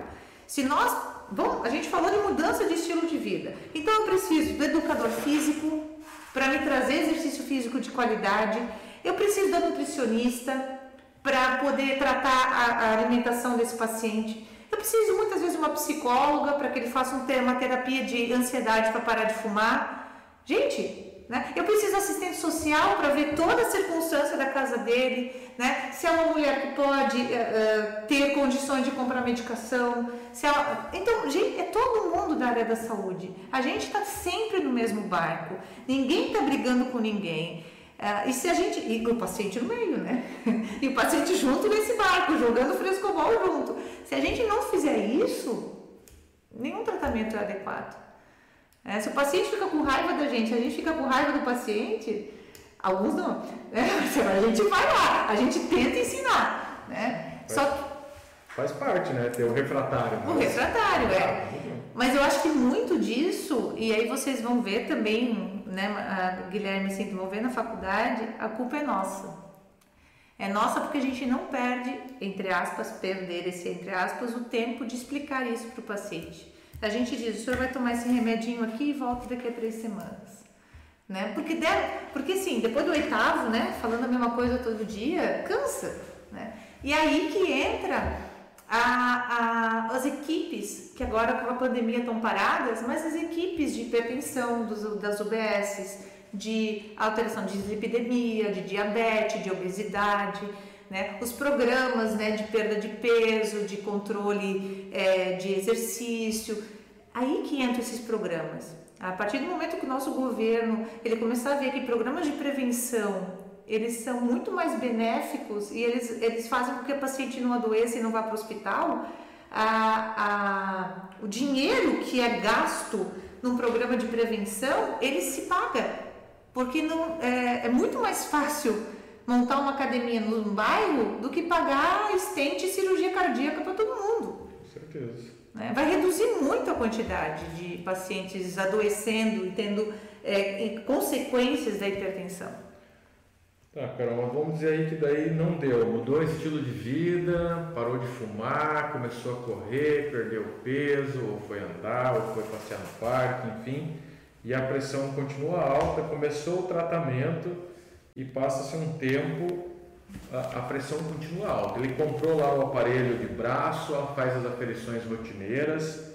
Se nós, bom, a gente falou de mudança de estilo de vida, então eu preciso do educador físico para me trazer exercício físico de qualidade. Eu preciso da nutricionista para poder tratar a, a alimentação desse paciente. Eu preciso muitas vezes de uma psicóloga para que ele faça uma terapia de ansiedade para parar de fumar. Gente, né? Eu preciso assistente social para ver toda a circunstância da casa dele, né? se é uma mulher que pode uh, ter condições de comprar medicação. Se ela... Então, gente, é todo mundo da área da saúde. A gente está sempre no mesmo barco. Ninguém está brigando com ninguém. Uh, e se a gente. E o paciente no meio, né? e o paciente junto nesse barco, jogando frescobol junto. Se a gente não fizer isso, nenhum tratamento é adequado. É, se o paciente fica com raiva da gente, a gente fica com raiva do paciente, alguns não. Né? A gente vai lá, a gente tenta ensinar. Né? Faz, Só que, faz parte, né? Ter o refratário. O refratário, é. Mas eu acho que muito disso, e aí vocês vão ver também, né, a Guilherme sempre vão ver na faculdade, a culpa é nossa. É nossa porque a gente não perde, entre aspas, perder esse entre aspas, o tempo de explicar isso para o paciente. A gente diz, o senhor vai tomar esse remedinho aqui e volta daqui a três semanas. Né? Porque, der, porque assim, depois do oitavo, né, falando a mesma coisa todo dia, cansa. Né? E aí que entra a, a, as equipes, que agora com a pandemia estão paradas, mas as equipes de hipertensão dos, das UBSs, de alteração de lipidemia, de diabetes, de obesidade, né? Os programas né, de perda de peso, de controle é, de exercício, aí que entram esses programas. A partir do momento que o nosso governo ele começar a ver que programas de prevenção eles são muito mais benéficos e eles, eles fazem com que a paciente não adoeça e não vá para o hospital, a, a, o dinheiro que é gasto num programa de prevenção, ele se paga, porque não, é, é muito mais fácil montar uma academia num bairro do que pagar estente e cirurgia cardíaca para todo mundo. Com certeza. Né? Vai reduzir muito a quantidade de pacientes adoecendo e tendo é, consequências da hipertensão. Tá, Carol, vamos dizer aí que daí não deu, mudou o estilo de vida, parou de fumar, começou a correr, perdeu peso, ou foi andar, ou foi passear no parque, enfim, e a pressão continua alta, começou o tratamento e passa-se um tempo, a, pressão continua alta. Ele comprou lá o aparelho de braço, faz as aferições rotineiras,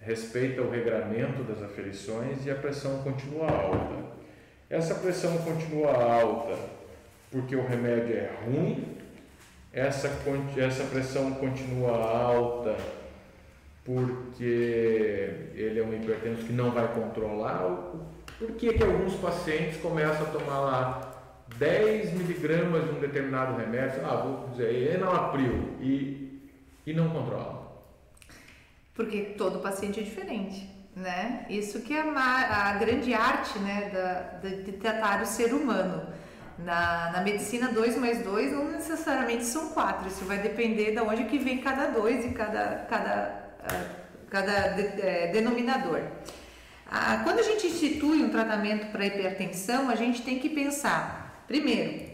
respeita o regramento das aferições e a pressão continua alta. Essa pressão continua alta porque o remédio é ruim, essa, essa pressão continua alta porque ele é um hipertenso que não vai controlar. Por que, que alguns pacientes começam a tomar lá 10 miligramas de um determinado remédio, ah, vou dizer, enalapril, e, e não controla? Porque todo paciente é diferente, né? Isso que é a, a grande arte né, da, de tratar o ser humano na, na medicina, 2 mais 2 não necessariamente são 4, isso vai depender de onde que vem cada 2 e cada, cada, ah, cada de, é, denominador. Ah, quando a gente institui um tratamento para hipertensão, a gente tem que pensar, primeiro,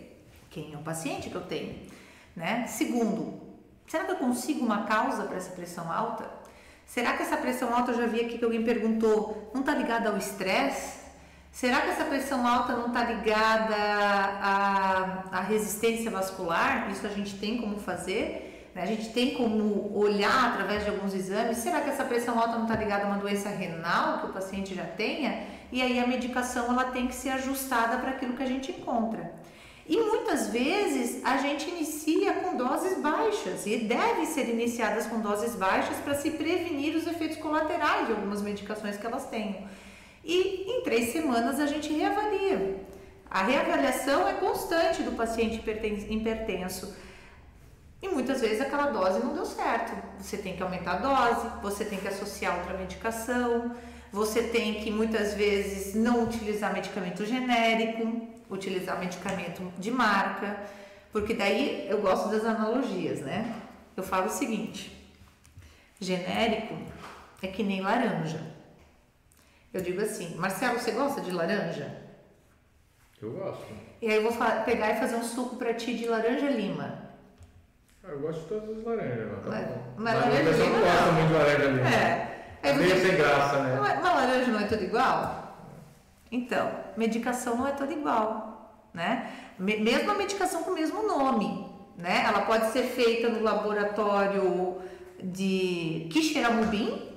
quem é o paciente que eu tenho? Né? Segundo, será que eu consigo uma causa para essa pressão alta? Será que essa pressão alta, eu já vi aqui que alguém perguntou, não está ligada ao estresse? Será que essa pressão alta não está ligada à, à, resistência vascular? Isso a gente tem como fazer? Né? A gente tem como olhar através de alguns exames. Será que essa pressão alta não está ligada a uma doença renal que o paciente já tenha? E aí a medicação ela tem que ser ajustada para aquilo que a gente encontra. E muitas vezes a gente inicia com doses baixas e deve ser iniciadas com doses baixas para se prevenir os efeitos colaterais de algumas medicações que elas tenham e em três semanas a gente reavalia. A reavaliação é constante do paciente hipertenso. E muitas vezes aquela dose não deu certo. Você tem que aumentar a dose, você tem que associar outra medicação, você tem que muitas vezes não utilizar medicamento genérico, utilizar medicamento de marca, porque daí eu gosto das analogias, né? Eu falo o seguinte: genérico é que nem laranja. Eu digo assim, Marcelo, você gosta de laranja? Eu gosto. E aí eu vou pegar e fazer um suco para ti de laranja lima. Ah, eu gosto de todas as laranjas, mas tá. Mas laranja lima não gosta muito de laranja lima. É. É meio sem graça, né? Uma, uma laranja não é tudo igual? Então, medicação não é toda igual, né? Mesmo a medicação com o mesmo nome, né? Ela pode ser feita no laboratório de Quixeramobim,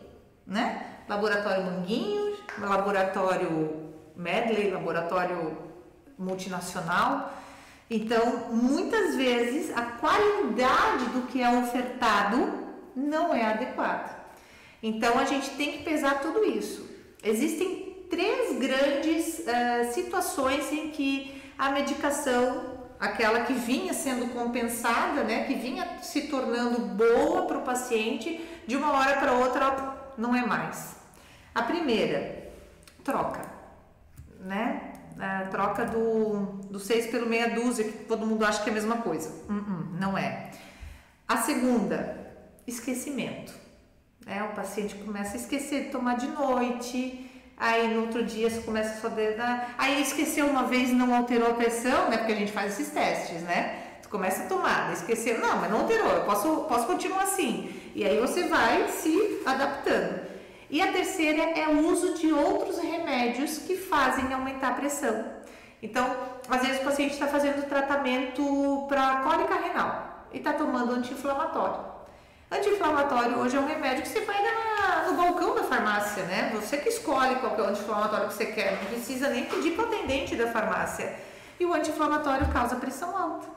né? Laboratório Manguinho, laboratório Medley, laboratório multinacional. Então, muitas vezes a qualidade do que é ofertado não é adequada. Então, a gente tem que pesar tudo isso. Existem três grandes uh, situações em que a medicação, aquela que vinha sendo compensada, né, que vinha se tornando boa para o paciente, de uma hora para outra não é mais. A primeira, troca, né? A troca do, do 6 pelo meia dúzia, que todo mundo acha que é a mesma coisa. Uh -uh, não é. A segunda, esquecimento. Né? O paciente começa a esquecer de tomar de noite, aí no outro dia você começa a só dedar. Aí esqueceu uma vez não alterou a pressão, né? Porque a gente faz esses testes, né? Tu começa a tomar, esqueceu, não, mas não alterou, eu posso, posso continuar assim. E aí você vai se adaptando. E a terceira é o uso de outros remédios que fazem aumentar a pressão. Então, às vezes o paciente está fazendo tratamento para cólica renal e está tomando anti-inflamatório. Anti-inflamatório hoje é um remédio que você vai no balcão da farmácia, né? Você que escolhe qual é o anti-inflamatório que você quer, não precisa nem pedir para o atendente da farmácia. E o anti-inflamatório causa pressão alta.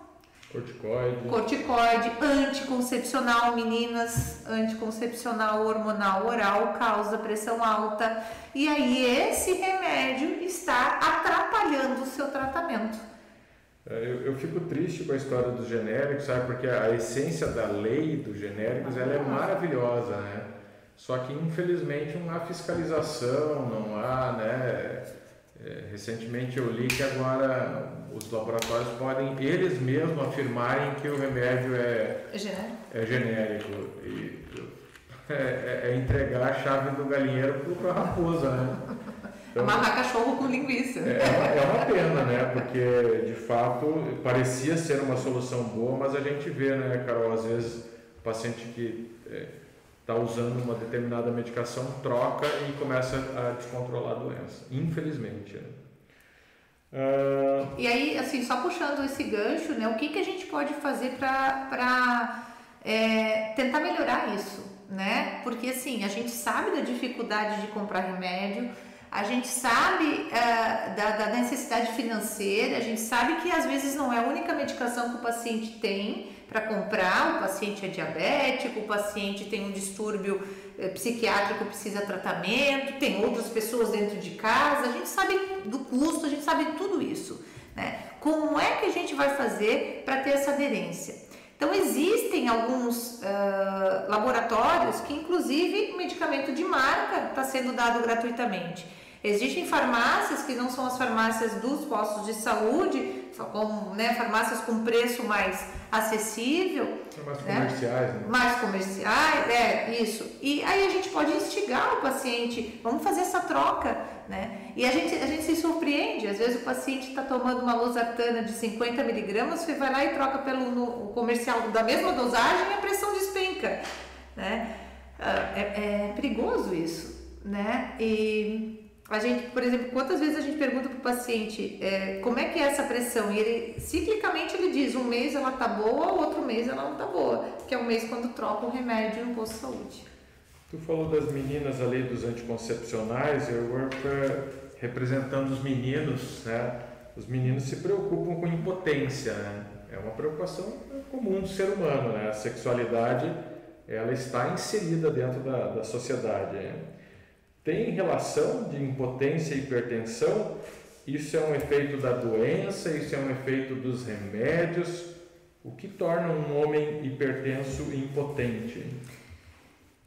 Corticoide. Corticoide, anticoncepcional, meninas, anticoncepcional hormonal oral causa pressão alta. E aí esse remédio está atrapalhando o seu tratamento. É, eu, eu, fico triste com a história dos genéricos, sabe? Porque a essência da lei dos genéricos ela é maravilhosa, né? Só que infelizmente não há fiscalização, não há, né? É, recentemente eu li que agora os laboratórios podem eles mesmos afirmarem que o remédio é, é genérico. É genérico. E, é, é, é entregar a chave do galinheiro para a raposa, né? Então, Amarrar cachorro com linguiça. É, é, uma, é uma pena, né? Porque de fato parecia ser uma solução boa, mas a gente vê, né, Carol, às vezes paciente que está é, usando uma determinada medicação troca e começa a descontrolar a doença, infelizmente. Né? Uh... E aí, assim, só puxando esse gancho, né, o que, que a gente pode fazer para é, tentar melhorar isso, né? Porque assim, a gente sabe da dificuldade de comprar remédio, a gente sabe uh, da, da, necessidade financeira, a gente sabe que às vezes não é a única medicação que o paciente tem para comprar, o paciente é diabético, o paciente tem um distúrbio eh, psiquiátrico, precisa tratamento, tem outras pessoas dentro de casa, a gente sabe do custo, a gente sabe tudo isso. Né? Como é que a gente vai fazer para ter essa aderência? Então, existem alguns uh, laboratórios que, inclusive, medicamento de marca está sendo dado gratuitamente. Existem farmácias que não são as farmácias dos postos de saúde, como né, farmácias com preço mais acessível. Mais né? comerciais, né? Mais comerciais, é, isso. E aí a gente pode instigar o paciente, vamos fazer essa troca, né? E a gente, a gente se surpreende, às vezes o paciente está tomando uma losartana de 50 miligramas, você vai lá e troca pelo no, comercial da mesma dosagem e a pressão despenca, né? Ah, é, é perigoso isso, né? E a gente, por exemplo, quantas vezes a gente pergunta para o paciente é, como é que é essa pressão? E ele, ciclicamente, ele diz: um mês ela tá boa, outro mês ela não tá boa, que é o mês quando troca o remédio no posto de saúde. Tu falou das meninas ali dos anticoncepcionais, eu representando os meninos, né? Os meninos se preocupam com impotência, né? É uma preocupação comum do ser humano, né? A sexualidade, ela está inserida dentro da, da sociedade, né? Tem relação de impotência e hipertensão? Isso é um efeito da doença? Isso é um efeito dos remédios? O que torna um homem hipertenso e impotente?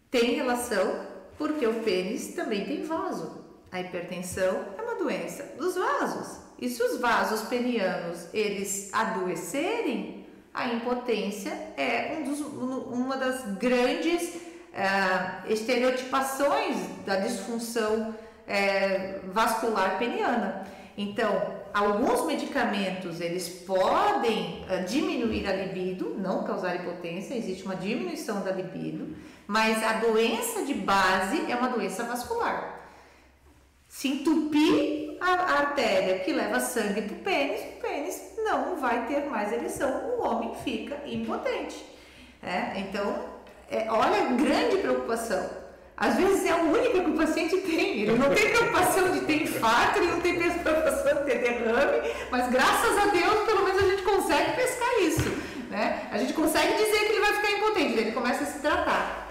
Tem relação, porque o pênis também tem vaso. A hipertensão é uma doença dos vasos. E se os vasos penianos eles adoecerem, a impotência é um dos, uma das grandes é, estereotipações da disfunção é, vascular peniana. Então, alguns medicamentos eles podem uh, diminuir a libido, não causar hipotência, existe uma diminuição da libido, mas a doença de base é uma doença vascular. Se entupir a, a artéria que leva sangue para o pênis, o pênis não vai ter mais ereção, o homem fica impotente. É? Então, é, olha, grande preocupação. Às vezes é a única que o paciente tem. Ele não tem preocupação de ter infarto, ele não tem preocupação de ter derrame, mas graças a Deus, pelo menos a gente consegue pescar isso. Né? A gente consegue dizer que ele vai ficar impotente, ele começa a se tratar.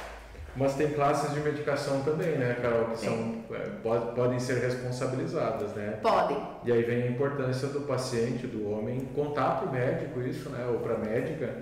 Mas tem classes de medicação também, né, Carol, que são, é, pode, podem ser responsabilizadas, né? Podem. E aí vem a importância do paciente, do homem, contar para o médico isso, né, ou para a médica,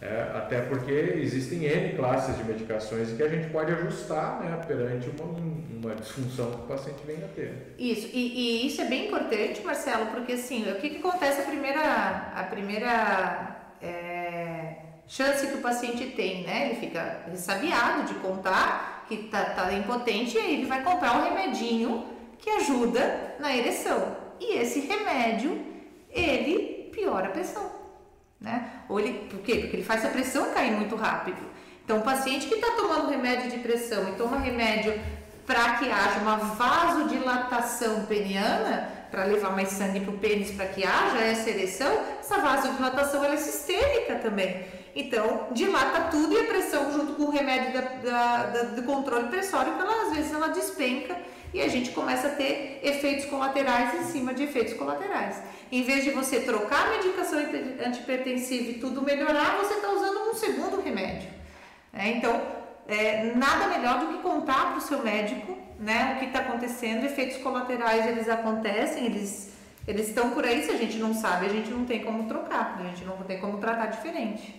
é, até porque existem N classes de medicações que a gente pode ajustar né, perante uma, uma disfunção que o paciente venha a ter. Isso, e, e, isso é bem importante, Marcelo, porque assim, o que, que acontece a primeira, a primeira é, chance que o paciente tem, né? Ele fica ressabiado de contar que está tá impotente e aí ele vai comprar um remedinho que ajuda na ereção. E esse remédio, ele piora a pressão. Né? Ou ele, por quê? Porque ele faz a pressão cair muito rápido. Então, o paciente que está tomando remédio de pressão e toma remédio para que haja uma vasodilatação peniana, para levar mais sangue para o pênis, para que haja essa ereção, essa vasodilatação ela é sistêmica também. Então, dilata tudo e a pressão, junto com o remédio da, da, da, do controle pressório, ela, às vezes ela despenca e a gente começa a ter efeitos colaterais em cima de efeitos colaterais. Em vez de você trocar a medicação antipertensiva e tudo melhorar, você está usando um segundo remédio. É, então, é, nada melhor do que contar para o seu médico né, o que está acontecendo. Efeitos colaterais eles acontecem, eles eles estão por aí. Se a gente não sabe, a gente não tem como trocar, a gente não tem como tratar diferente.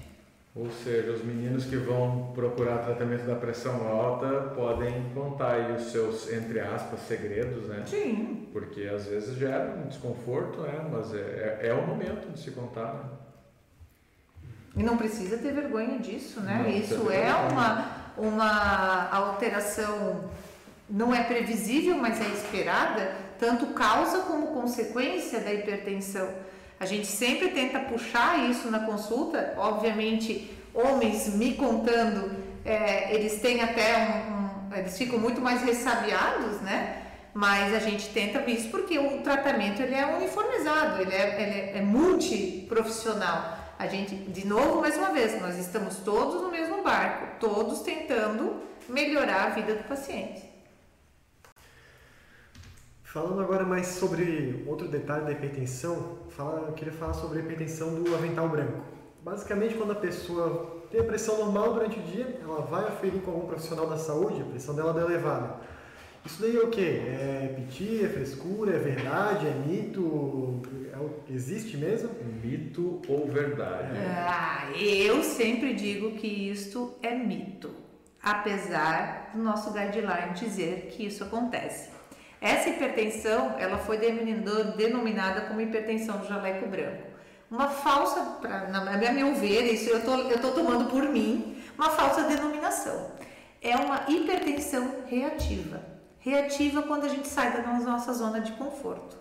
Ou seja, os meninos que vão procurar tratamento da pressão alta podem contar aí os seus, entre aspas, segredos, né? Sim. Porque às vezes gera um desconforto, né? Mas é, é, é o momento de se contar, né? E não precisa ter vergonha disso, né? Não, Isso é uma, uma alteração não é previsível, mas é esperada, tanto causa como consequência da hipertensão. A gente sempre tenta puxar isso na consulta, obviamente, homens me contando, é, eles têm até um, um, eles ficam muito mais ressabiados, né? Mas a gente tenta ver isso porque o tratamento ele é uniformizado, ele é, ele é, é multiprofissional. A gente, de novo, mais uma vez, nós estamos todos no mesmo barco, todos tentando melhorar a vida do paciente. Falando agora mais sobre outro detalhe da hipertensão, fala, eu queria falar sobre a hipertensão do avental branco. Basicamente, quando a pessoa tem a pressão normal durante o dia, ela vai aferir com algum profissional da saúde, a pressão dela é elevada. Isso daí é o quê? É piti, é frescura, é verdade, é mito? É, existe mesmo? Mito ou verdade? É. Ah, eu sempre digo que isto é mito, apesar do nosso guideline dizer que isso acontece. Essa hipertensão, ela foi denominada como hipertensão do jaleco branco. Uma falsa, pra, na meu ver, isso eu tô, eu tô tomando por mim, uma falsa denominação. É uma hipertensão reativa. Reativa quando a gente sai da nossa zona de conforto.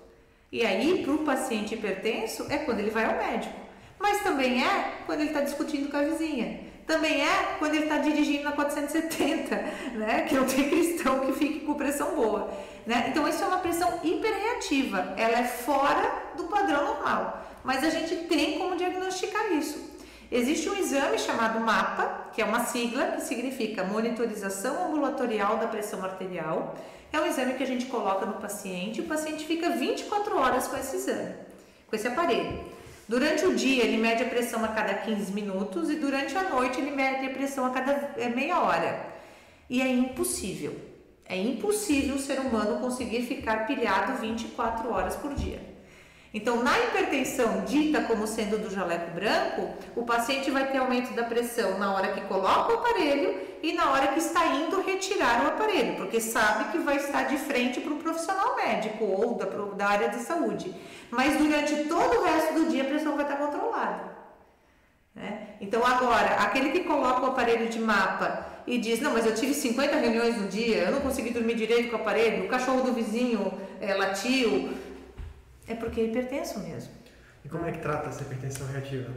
E aí, para o paciente hipertenso, é quando ele vai ao médico. Mas também é quando ele está discutindo com a vizinha. Também é quando ele está dirigindo na 470, né? Que não tem cristão que fique com pressão boa. Né? Então, isso é uma pressão hiperreativa, ela é fora do padrão normal, mas a gente tem como diagnosticar isso. Existe um exame chamado MAPA, que é uma sigla que significa Monitorização Ambulatorial da Pressão Arterial. É um exame que a gente coloca no paciente, o paciente fica 24 horas com esse exame, com esse aparelho. Durante o dia ele mede a pressão a cada 15 minutos e durante a noite ele mede a pressão a cada é, meia hora. E é impossível é impossível o ser humano conseguir ficar pilhado 24 horas por dia. Então, na hipertensão dita como sendo do jaleco branco, o paciente vai ter aumento da pressão na hora que coloca o aparelho e na hora que está indo retirar o aparelho, porque sabe que vai estar de frente para um profissional médico ou da, da área de saúde. Mas durante todo o resto do dia a pressão vai estar controlada. Né? Então, agora, aquele que coloca o aparelho de mapa e diz: Não, mas eu tive 50 reuniões no dia, eu não consegui dormir direito com o aparelho, o cachorro do vizinho é, latiu. É porque é hipertenso mesmo. E como é que trata essa hipertensão reativa?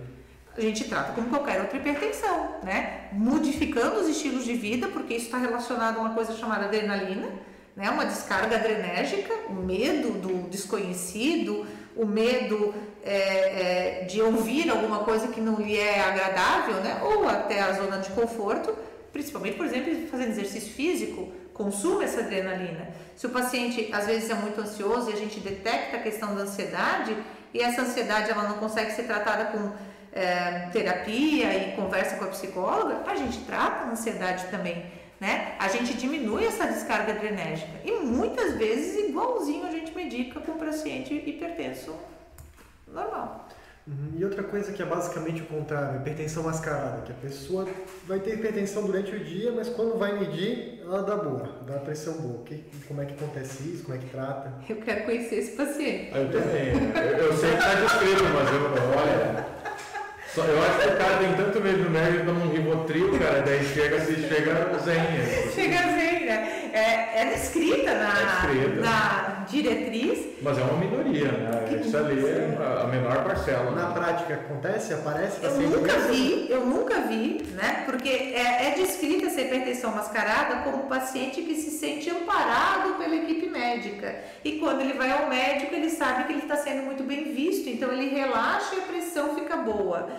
A gente trata como qualquer outra hipertensão, né? Modificando os estilos de vida, porque isso está relacionado a uma coisa chamada adrenalina, né? Uma descarga adrenérgica, o medo do desconhecido, o medo é, é, de ouvir alguma coisa que não lhe é agradável, né? Ou até a zona de conforto principalmente, por exemplo, fazendo exercício físico, consuma essa adrenalina. Se o paciente às vezes é muito ansioso e a gente detecta a questão da ansiedade e essa ansiedade ela não consegue ser tratada com é, terapia e conversa com a psicóloga, a gente trata a ansiedade também, né? A gente diminui essa descarga adrenérgica e muitas vezes igualzinho a gente medica com o paciente hipertenso normal. Uhum. E outra coisa que é basicamente o contrário, hipertensão mascarada, que a pessoa vai ter hipertensão durante o dia, mas quando vai medir, ela dá boa, dá pressão boa. Que, como é que acontece isso? Como é que trata? Eu quero conhecer esse paciente. Eu também. Eu, eu sei que está descrito, mas eu, olha, só, eu acho que o cara tem tanto medo do médico toma um ribotril, cara, daí chega, se chega zen. Chega zen, né? É, é descrita na, é na diretriz. Mas é uma minoria, né? Que Isso ali é a menor parcela. Na né? prática acontece, aparece? Eu nunca vi, eu nunca vi, né? Porque é, é descrita essa hipertensão mascarada como um paciente que se sente amparado pela equipe médica. E quando ele vai ao médico, ele sabe que ele está sendo muito bem visto, então ele relaxa e a pressão fica boa.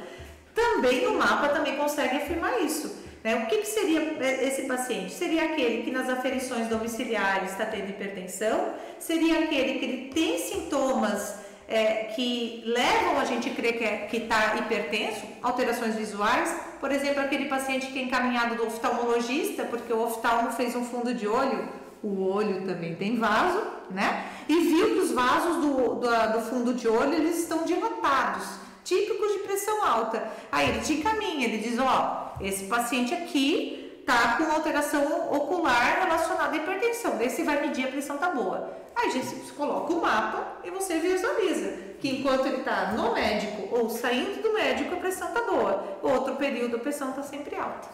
Também no mapa também consegue afirmar isso. Né? O que, que, seria esse paciente? Seria aquele que nas aferições domiciliares está tendo hipertensão, seria aquele que ele tem sintomas é, que levam a gente a crer que está hipertenso, alterações visuais, por exemplo, aquele paciente que é encaminhado do oftalmologista, porque o oftalmo fez um fundo de olho, o olho também tem vaso, né? E viu que os vasos do, do, do fundo de olho eles estão dilatados típicos de pressão alta. Aí ele te encaminha, ele diz, ó, esse paciente aqui tá com alteração ocular relacionada à hipertensão. Daí você vai medir a pressão tá boa. Aí a gente coloca o mapa e você visualiza que enquanto ele está no médico ou saindo do médico, a pressão tá boa. Outro período a pressão tá sempre alta.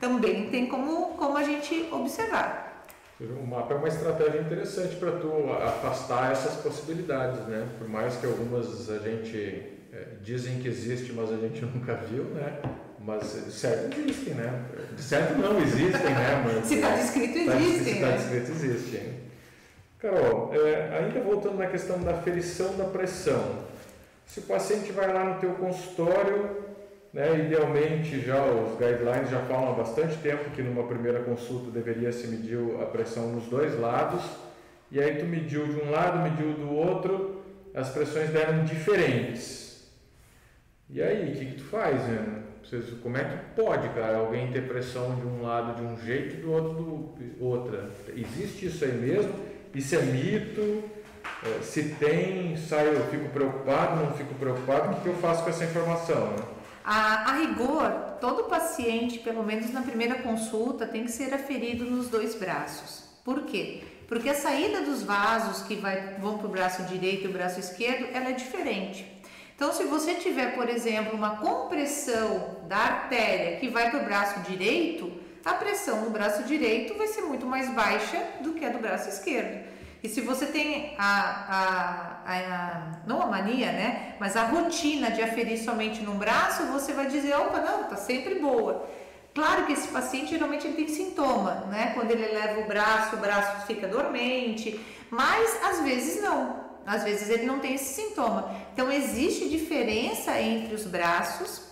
Também tem como, como a gente observar. O mapa é uma estratégia interessante para tu afastar essas possibilidades, né? Por mais que algumas a gente dizem que existe, mas a gente nunca viu, né? Mas certo existem, né? De certo não existem, né? Mas, se está descrito, tá existem. Se está descrito, existem. Carol, é, ainda voltando na questão da ferição da pressão. Se o paciente vai lá no teu consultório, né, idealmente já os guidelines já falam há bastante tempo que numa primeira consulta deveria se medir a pressão nos dois lados, e aí tu mediu de um lado, mediu do outro, as pressões deram diferentes. E aí, o que, que tu faz, né? Como é que pode, cara, alguém ter pressão de um lado de um jeito e do outro do outra? Existe isso aí mesmo? Isso é mito? É, se tem, saio, eu fico preocupado, não fico preocupado, o que eu faço com essa informação? Né? A, a, rigor, todo paciente, pelo menos na primeira consulta, tem que ser aferido nos dois braços. Por quê? Porque a saída dos vasos que vai, vão para o braço direito e o braço esquerdo, ela é diferente. Então, se você tiver, por exemplo, uma compressão da artéria que vai para o braço direito, a pressão no braço direito vai ser muito mais baixa do que a do braço esquerdo. E se você tem a, a, a, não a mania, né, mas a rotina de aferir somente num braço, você vai dizer, opa, não, tá sempre boa. Claro que esse paciente geralmente ele tem sintoma, né? Quando ele leva o braço, o braço fica dormente, mas às vezes não. Às vezes ele não tem esse sintoma. Então existe diferença entre os braços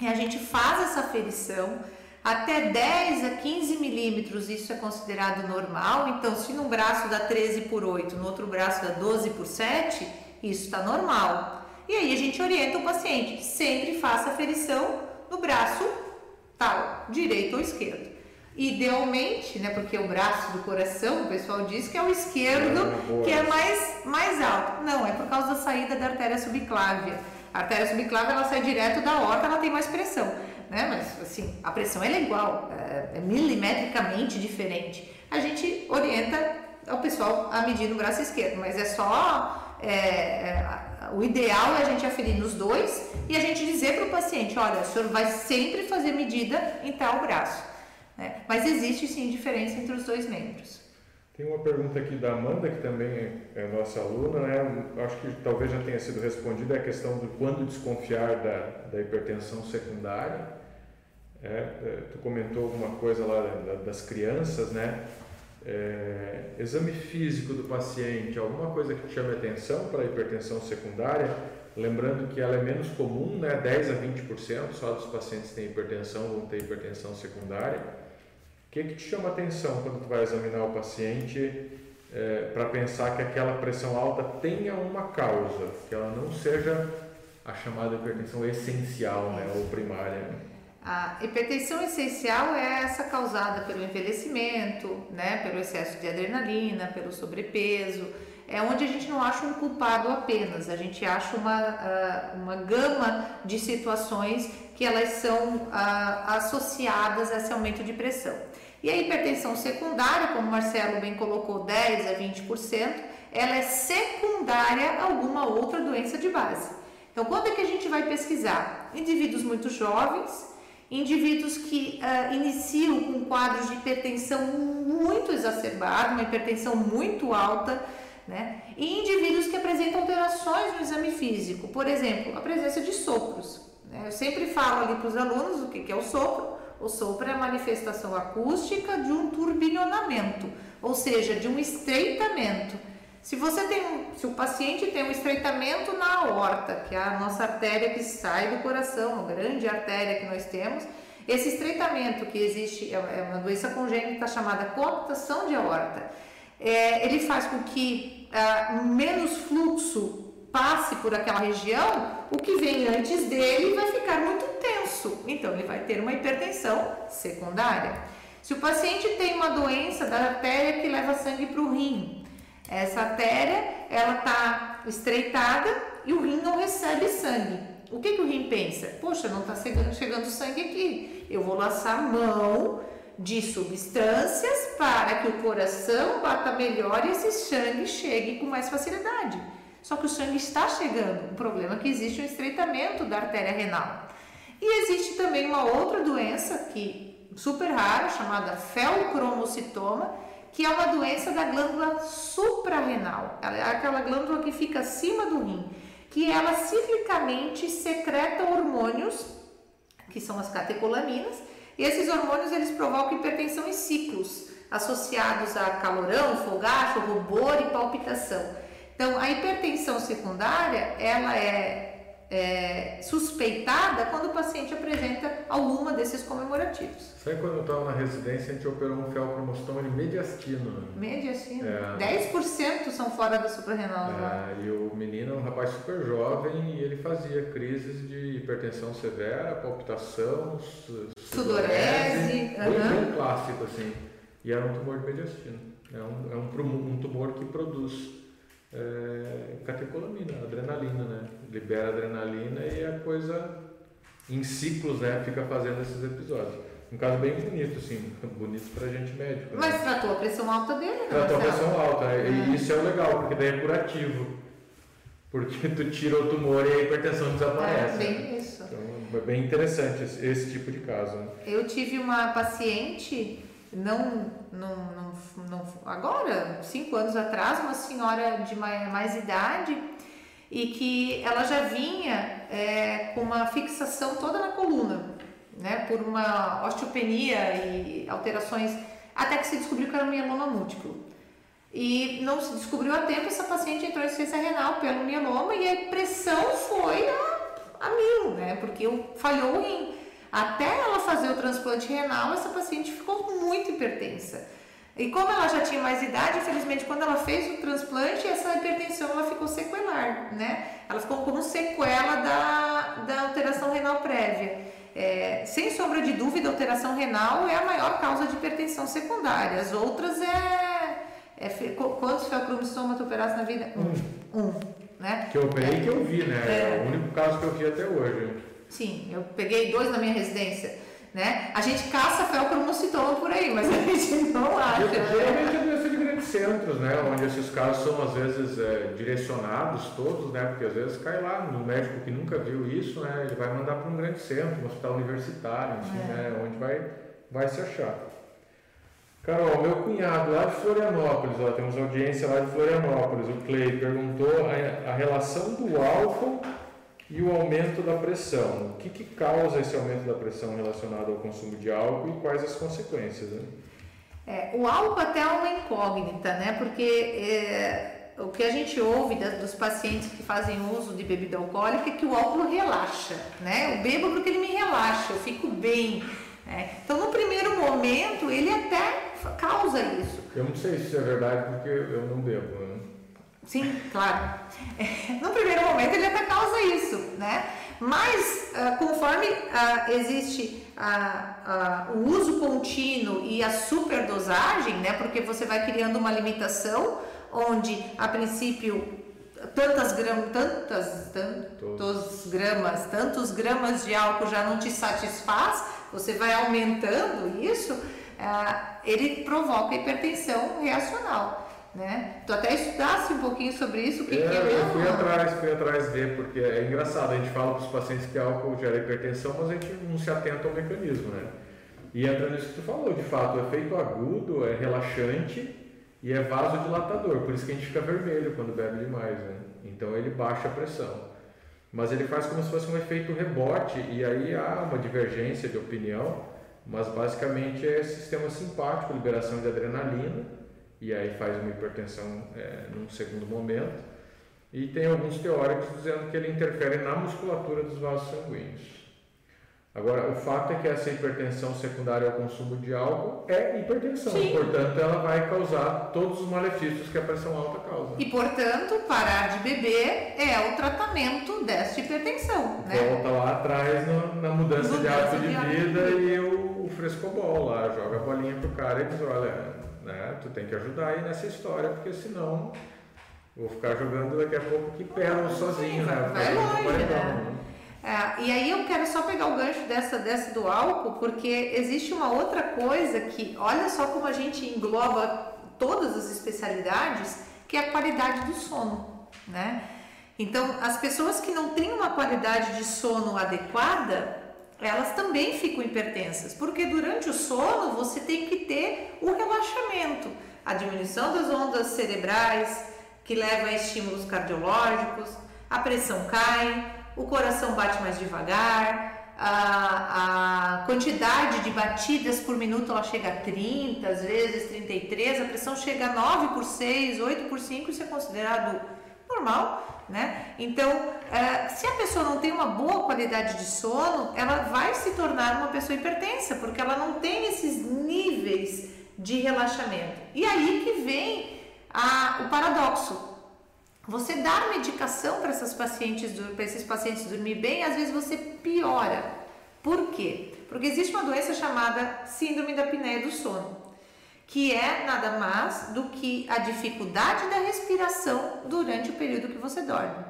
e a gente faz essa aferição até 10 a 15 milímetros, isso é considerado normal. Então, se num braço dá 13 por 8, no outro braço dá 12 por 7, isso está normal. E aí a gente orienta o paciente, sempre faça aferição no braço tal, direito ou esquerdo. Idealmente, né, porque o braço do coração, o pessoal diz que é o esquerdo, é, que é mais, mais alto. Não, é por causa da saída da artéria subclávia. A artéria subclávia ela sai direto da horta, ela tem mais pressão né? Mas assim, a pressão é igual, é, é milimetricamente diferente. A gente orienta o pessoal a medir no braço esquerdo, mas é só é, é, o ideal é a gente aferir nos dois e a gente dizer para o paciente, olha, o senhor vai sempre fazer medida em tal braço. Né? Mas existe sim diferença entre os dois membros. Tem uma pergunta aqui da Amanda, que também é nossa aluna, né? Acho que talvez já tenha sido respondida, é a questão de quando desconfiar da, da hipertensão secundária. É, é, tu comentou alguma coisa lá das crianças, né? É, exame físico do paciente, alguma coisa que te chame atenção para a hipertensão secundária? Lembrando que ela é menos comum, né? 10 a 20% só dos pacientes que têm hipertensão vão ter hipertensão secundária. O que, que te chama atenção quando tu vai examinar o paciente é, para pensar que aquela pressão alta tenha uma causa, que ela não seja a chamada hipertensão essencial, né? Ou primária. A hipertensão essencial é essa causada pelo envelhecimento, né, pelo excesso de adrenalina, pelo sobrepeso. É onde a gente não acha um culpado apenas, a gente acha uma, uma gama de situações que elas são associadas a esse aumento de pressão. E a hipertensão secundária, como o Marcelo bem colocou, 10 a 20%, ela é secundária a alguma outra doença de base. Então, quando é que a gente vai pesquisar? Indivíduos muito jovens, indivíduos que uh, iniciam com quadros de hipertensão muito exacerbado, uma hipertensão muito alta, né? E indivíduos que apresentam alterações no exame físico, por exemplo, a presença de sopros. Né? Eu sempre falo ali para os alunos o que, que é o sopro. O sopro é a manifestação acústica de um turbinionamento, ou seja, de um estreitamento. Se você tem, se o paciente tem um estreitamento na aorta, que é a nossa artéria que sai do coração, a grande artéria que nós temos, esse estreitamento que existe é, é uma doença congênita chamada coaptação de aorta. É, ele faz com que ah, menos fluxo passe por aquela região, o que vem antes dele vai ficar muito tenso, então ele vai ter uma hipertensão secundária. Se o paciente tem uma doença da artéria que leva sangue para o rim, essa artéria, ela está estreitada e o rim não recebe sangue. O que, que o rim pensa? Poxa, não está chegando, chegando sangue aqui. Eu vou lançar mão de substâncias para que o coração bata melhor e esse sangue chegue com mais facilidade. Só que o sangue está chegando. O problema é que existe um estreitamento da artéria renal. E existe também uma outra doença que super rara chamada felcromocitoma, que é uma doença da glândula suprarrenal. Ela é aquela glândula que fica acima do rim, que ela ciclicamente secreta hormônios, que são as catecolaminas, e esses hormônios eles provocam hipertensão em ciclos, associados a calorão, fogacho, rubor e palpitação. Então, a hipertensão secundária, ela é é, suspeitada quando o paciente apresenta alguma desses comemorativos. Sabe quando eu estava na residência, a gente operou um felcromostoma mediastino. Mediastino? É. 10% são fora da suprarrenal. É, e o menino é um rapaz super jovem e ele fazia crises de hipertensão severa, palpitação, sudorese. Bem, uhum. bem clássico assim. E era um tumor de mediastino. É um, é um, um tumor que produz é, catecolamina, adrenalina, né? Libera adrenalina e a coisa em ciclos, né? Fica fazendo esses episódios. Um caso bem bonito, assim, bonito pra gente médico. Né? Mas tratou a pressão alta dele, né? Tratou a pressão alta, é. e isso é o legal, porque daí é curativo. Porque tu tira o tumor e a hipertensão desaparece. É, bem isso. Então, é bem interessante esse, esse tipo de caso. Né? Eu tive uma paciente não, não, não, não, agora, cinco anos atrás, uma senhora de mais, mais idade e que ela já vinha é, com uma fixação toda na coluna, né, por uma osteopenia e alterações, até que se descobriu que era um mieloma múltiplo. E não se descobriu a tempo, essa paciente entrou em insuficiência renal pelo mieloma e a pressão foi a, a mil, né, porque falhou rim. Até ela fazer o transplante renal, essa paciente ficou muito hipertensa. E como ela já tinha mais idade, infelizmente, quando ela fez o transplante, essa hipertensão ela ficou sequelar, né? Ela ficou como sequela da, da alteração renal prévia. É, sem sombra de dúvida, alteração renal é a maior causa de hipertensão secundária. As outras é. é quantos felcromistoma tu operaste na vida? Um. Um. Né? Que eu operei que eu vi, né? É, é o único caso que eu vi até hoje. Sim, eu peguei dois na minha residência. Né? A gente caça felcromocitoma por aí, mas a gente não acha. Geralmente é doença de grandes centros, né? Onde esses casos são às vezes é, direcionados todos, né? Porque às vezes cai lá no médico que nunca viu isso, né? Ele vai mandar para um grande centro, um hospital universitário, enfim, é. né? Onde vai, vai se achar. Carol, meu cunhado lá de Florianópolis, ó, temos audiência lá de Florianópolis, o Clay perguntou a, a relação do álcool e o aumento da pressão. O que, que causa esse aumento da pressão relacionado ao consumo de álcool e quais as consequências? Né? É, o álcool até é uma incógnita, né? Porque é, o que a gente ouve das, dos pacientes que fazem uso de bebida alcoólica é que o álcool relaxa, né? Eu bebo porque ele me relaxa, eu fico bem. Né? Então, no primeiro momento, ele até causa isso. Eu não sei se isso é verdade porque eu não bebo. Sim, claro. No primeiro momento ele até causa isso, né? Mas uh, conforme uh, existe uh, o uso contínuo e a superdosagem, né? Porque você vai criando uma limitação onde a princípio tantas gramas, tantas, tantos gramas, tantos gramas de álcool já não te satisfaz, você vai aumentando isso, ele provoca hipertensão reacional né? Tu até estudasse um pouquinho sobre isso, o que, é, que é? Eu fui atrás, fui atrás ver, porque é engraçado, a gente fala para os pacientes que álcool gera hipertensão, mas a gente não se atenta ao mecanismo, né? E entra nisso que tu falou, de fato, o efeito agudo é relaxante e é vasodilatador, por isso que a gente fica vermelho quando bebe demais, né? Então ele baixa a pressão. Mas ele faz como se fosse um efeito rebote e aí há uma divergência de opinião, mas basicamente é sistema simpático, liberação de adrenalina, e aí faz uma hipertensão é, num segundo momento. E tem alguns teóricos dizendo que ele interfere na musculatura dos vasos sanguíneos. Agora, o fato é que essa hipertensão secundária ao consumo de álcool é hipertensão, Sim. portanto, ela vai causar todos os malefícios que a pressão alta causa. E, portanto, parar de beber é o tratamento dessa hipertensão. Né? Volta lá atrás no, na mudança, mudança de hábito de, de vida, vida e o, o frescobol lá, joga a bolinha pro cara e diz: olha, né? Tu tem que ajudar aí nessa história, porque senão vou ficar jogando daqui a pouco que perna sozinho, né? Vai longe, né? É, e aí eu quero só pegar o gancho dessa, dessa do álcool, porque existe uma outra coisa que, olha só como a gente engloba todas as especialidades, que é a qualidade do sono, né? Então, as pessoas que não têm uma qualidade de sono adequada, elas também ficam hipertensas, porque durante o sono você tem que ter o relaxamento, a diminuição das ondas cerebrais, que leva a estímulos cardiológicos, a pressão cai, o coração bate mais devagar, a, a quantidade de batidas por minuto ela chega a 30, às vezes 33, a pressão chega a 9 por 6, 8 por 5, isso é considerado normal, né? Então, é, se a pessoa não tem uma boa qualidade de sono, ela vai se tornar uma pessoa hipertensa, porque ela não tem esses níveis de relaxamento. E aí que vem a, o paradoxo. Você dar medicação para essas pacientes, para esses pacientes dormir bem, às vezes você piora. Por quê? Porque existe uma doença chamada síndrome da apneia do sono, que é nada mais do que a dificuldade da respiração durante o período que você dorme.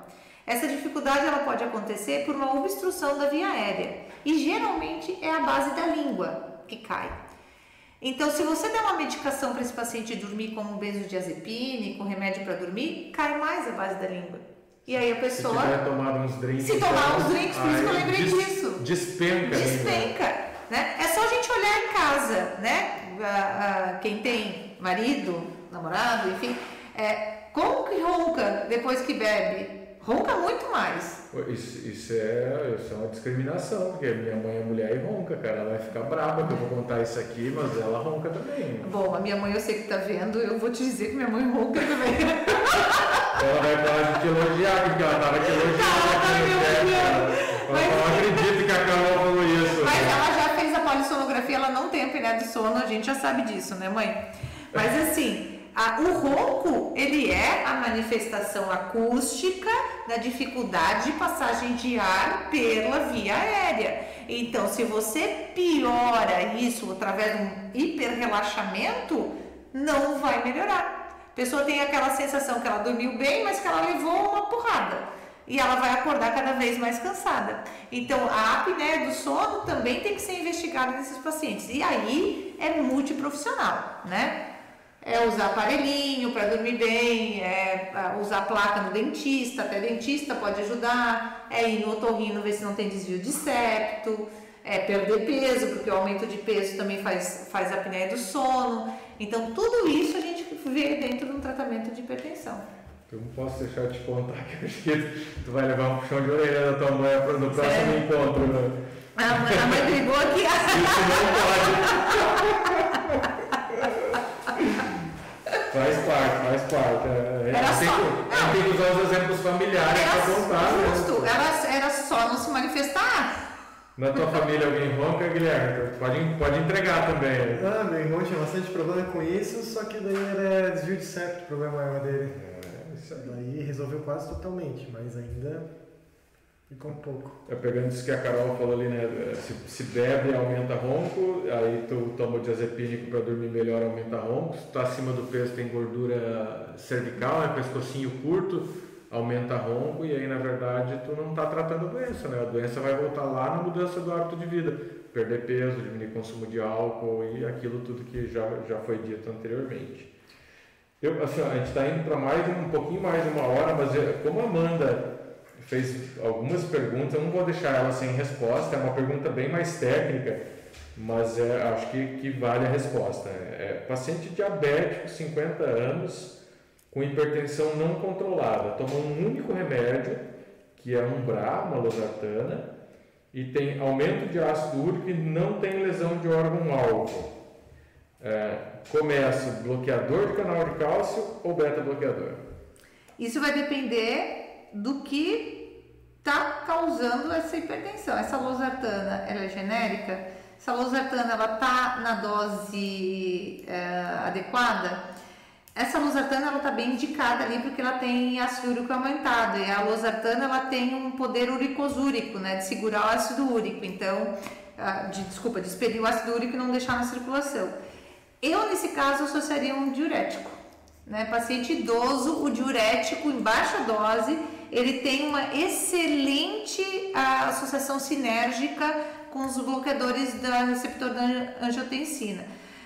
Essa dificuldade ela pode acontecer por uma obstrução da via aérea e geralmente é a base da língua que cai. Então, se você der uma medicação para esse paciente dormir, como um benzodiazepine, com remédio para dormir, cai mais a base da língua. E aí a pessoa. Se tiver tomado uns drinks. Se tomar uns drinks, por isso que eu lembrei des, disso. Despenca. Despenca. Né? É só a gente olhar em casa, né? Quem tem marido, namorado, enfim, é, como que ronca depois que bebe? Ronca muito mais. Isso, isso, é, isso é uma discriminação, porque minha mãe é mulher e ronca, cara. Ela vai ficar brava que eu vou contar isso aqui, mas ela ronca também. Bom, a minha mãe eu sei que tá vendo, eu vou te dizer que minha mãe ronca também. ela vai parar de te elogiar, porque ela tava te elogiando tá, aqui no chat. Mas... Eu não acredito que a Carol falou isso. Mas ela já fez a polissonografia, ela não tem apneia de sono, a gente já sabe disso, né, mãe? Mas assim. Ah, o ronco, ele é a manifestação acústica da dificuldade de passagem de ar pela via aérea. Então, se você piora isso através de um hiperrelaxamento, não vai melhorar. A pessoa tem aquela sensação que ela dormiu bem, mas que ela levou uma porrada. E ela vai acordar cada vez mais cansada. Então, a apneia do sono também tem que ser investigada nesses pacientes. E aí é multiprofissional, né? é usar aparelhinho para dormir bem, é usar placa no dentista, até dentista pode ajudar, é ir no otorrino ver se não tem desvio de septo, é perder peso, porque o aumento de peso também faz, faz apneia do sono. Então, tudo isso a gente vê dentro de um tratamento de hipertensão. Eu não posso deixar de te contar que eu acho que tu vai levar um puxão de orelha da tua mãe no próximo Sério? encontro. Né? A mãe, a mãe brigou aqui. Isso não pode. Faz parte, faz parte. É, era tem, só, que, tem que usar os exemplos familiares para contar. Né? Justo, né? era, era só não se manifestar. Na tua família alguém ronca, Guilherme? Pode, pode entregar também. Ah, meu irmão tinha bastante problema com isso, só que daí era desvio de septo o problema maior dele. É. Daí resolveu quase totalmente, mas ainda Ficou um pouco. É, pegando isso que a Carol falou ali, né? Se, se bebe, aumenta ronco, aí tu toma o diazepínico para dormir melhor, aumenta ronco. Se tá acima do peso, tem gordura cervical, né? pescocinho curto, aumenta ronco, e aí na verdade tu não está tratando a doença, né? A doença vai voltar lá na mudança do hábito de vida. Perder peso, diminuir consumo de álcool e aquilo tudo que já, já foi dito anteriormente. Eu, assim, a gente está indo para mais um pouquinho mais de uma hora, mas como a Amanda fez algumas perguntas, eu não vou deixar ela sem resposta, é uma pergunta bem mais técnica, mas é, acho que, que vale a resposta. É, paciente diabético, 50 anos, com hipertensão não controlada, toma um único remédio, que é um BRA, uma losartana, e tem aumento de ácido úrico e não tem lesão de órgão-alvo. É, começa bloqueador de canal de cálcio ou beta-bloqueador? Isso vai depender do que está causando essa hipertensão. Essa losartana, ela é genérica? Essa losartana, ela está na dose é, adequada? Essa losartana, ela está bem indicada ali porque ela tem ácido úrico aumentado. E a losartana, ela tem um poder uricosúrico, né? De segurar o ácido úrico. Então, de, desculpa, de expelir o ácido úrico e não deixar na circulação. Eu, nesse caso, associaria um diurético. Né? Paciente idoso, o diurético em baixa dose ele tem uma excelente associação sinérgica com os bloqueadores da receptor da angiotensina.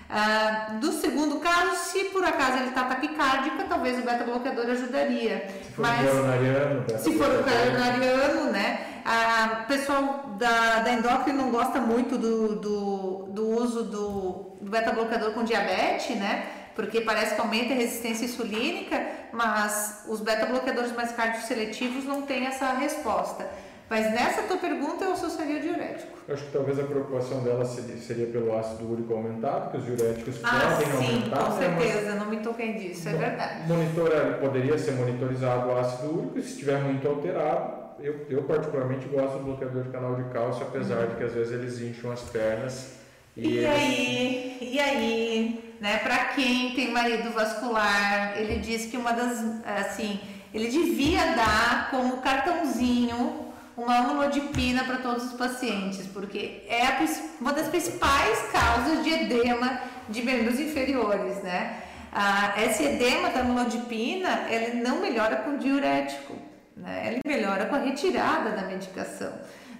Ah, do segundo caso, se por acaso ele está taquicárdica, talvez o beta-bloqueador ajudaria. Se for Mas, coronariano, se for coronariano, né? A pessoal da, da endócrina não gosta muito do, do, do uso do beta-bloqueador com diabetes, né? Porque parece que aumenta a resistência insulínica, mas os beta-bloqueadores mais cardioseletivos não têm essa resposta. Mas nessa tua pergunta eu associaria o diurético. Eu acho que talvez a preocupação dela seria, pelo ácido úrico aumentado, que os diuréticos ah, podem sim, aumentar. Com né, certeza, não me toquei disso, é verdade. Monitora, poderia ser monitorizado o ácido úrico, se estiver muito alterado, eu, eu particularmente gosto do bloqueador de canal de cálcio, apesar uhum. de que às vezes eles incham as pernas. E, e aí, e aí, né, para quem tem marido vascular, ele diz que uma das, assim, ele devia dar como cartãozinho uma amlodipina para todos os pacientes, porque é a, uma das principais causas de edema de membros inferiores, né? Ah, esse edema da amlodipina, ele não melhora com diurético, né? Ele melhora com a retirada da medicação,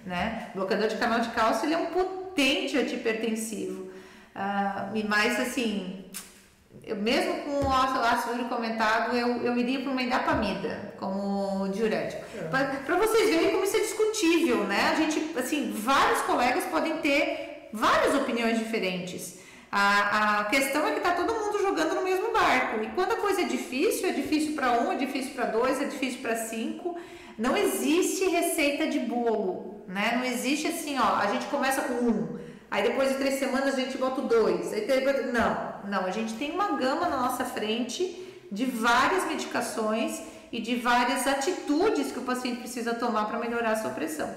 né? O bloqueador de canal de cálcio, ele é um potente antihipertensivo, ah, e mais assim, eu, mesmo com o ácido úrico aumentado, eu, eu iria para uma indapamida como diurético. É. Para vocês verem como isso é discutível, né? A gente, assim, vários colegas podem ter várias opiniões diferentes. A, a questão é que está todo mundo jogando no mesmo barco. E quando a coisa é difícil, é difícil para um, é difícil para dois, é difícil para cinco. Não existe receita de bolo, né? Não existe assim, ó, a gente começa com um. Aí depois de três semanas a gente bota dois. Aí depois... Não, não. A gente tem uma gama na nossa frente de várias medicações e de várias atitudes que o paciente precisa tomar para melhorar a sua pressão.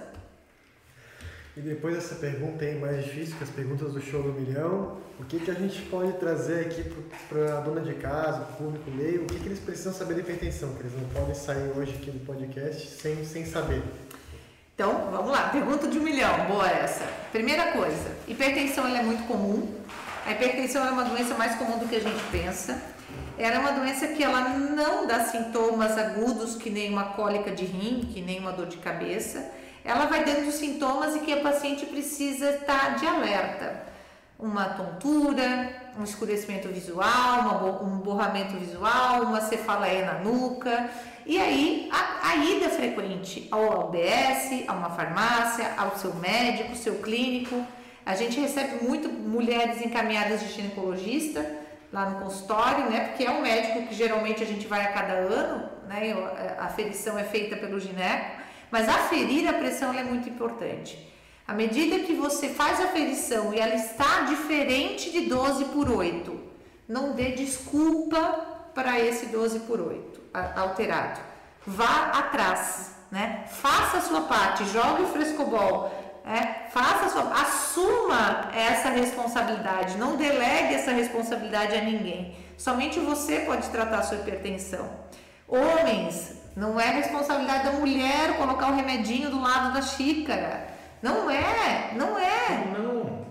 E depois dessa pergunta aí mais difícil, que as perguntas do show do milhão, o que, que a gente pode trazer aqui para a dona de casa, o público meio, o que, que eles precisam saber da hipertensão, que eles não podem sair hoje aqui do podcast sem, sem saber? Então, vamos lá, pergunta de um milhão, boa essa. Primeira coisa, hipertensão é muito comum. A hipertensão é uma doença mais comum do que a gente pensa. Ela é uma doença que ela não dá sintomas agudos, que nem uma cólica de rim, que nem uma dor de cabeça. Ela vai dando sintomas e que a paciente precisa estar de alerta. Uma tontura, um escurecimento visual, um borramento visual, uma cefaleia na nuca. E aí, a, a ida frequente ao UBS, a uma farmácia, ao seu médico, seu clínico. A gente recebe muito mulheres encaminhadas de ginecologista lá no consultório, né? Porque é um médico que geralmente a gente vai a cada ano, né? A aferição é feita pelo gineco, mas aferir a pressão é muito importante. À medida que você faz a aferição e ela está diferente de 12 por 8, não dê desculpa para esse 12 por 8 alterado. Vá atrás, né? Faça a sua parte, jogue o frescobol, é, faça sua, assuma essa responsabilidade, não delegue essa responsabilidade a ninguém. Somente você pode tratar a sua hipertensão. Homens, não é responsabilidade da mulher colocar o remedinho do lado da xícara. Não é, não é. Não.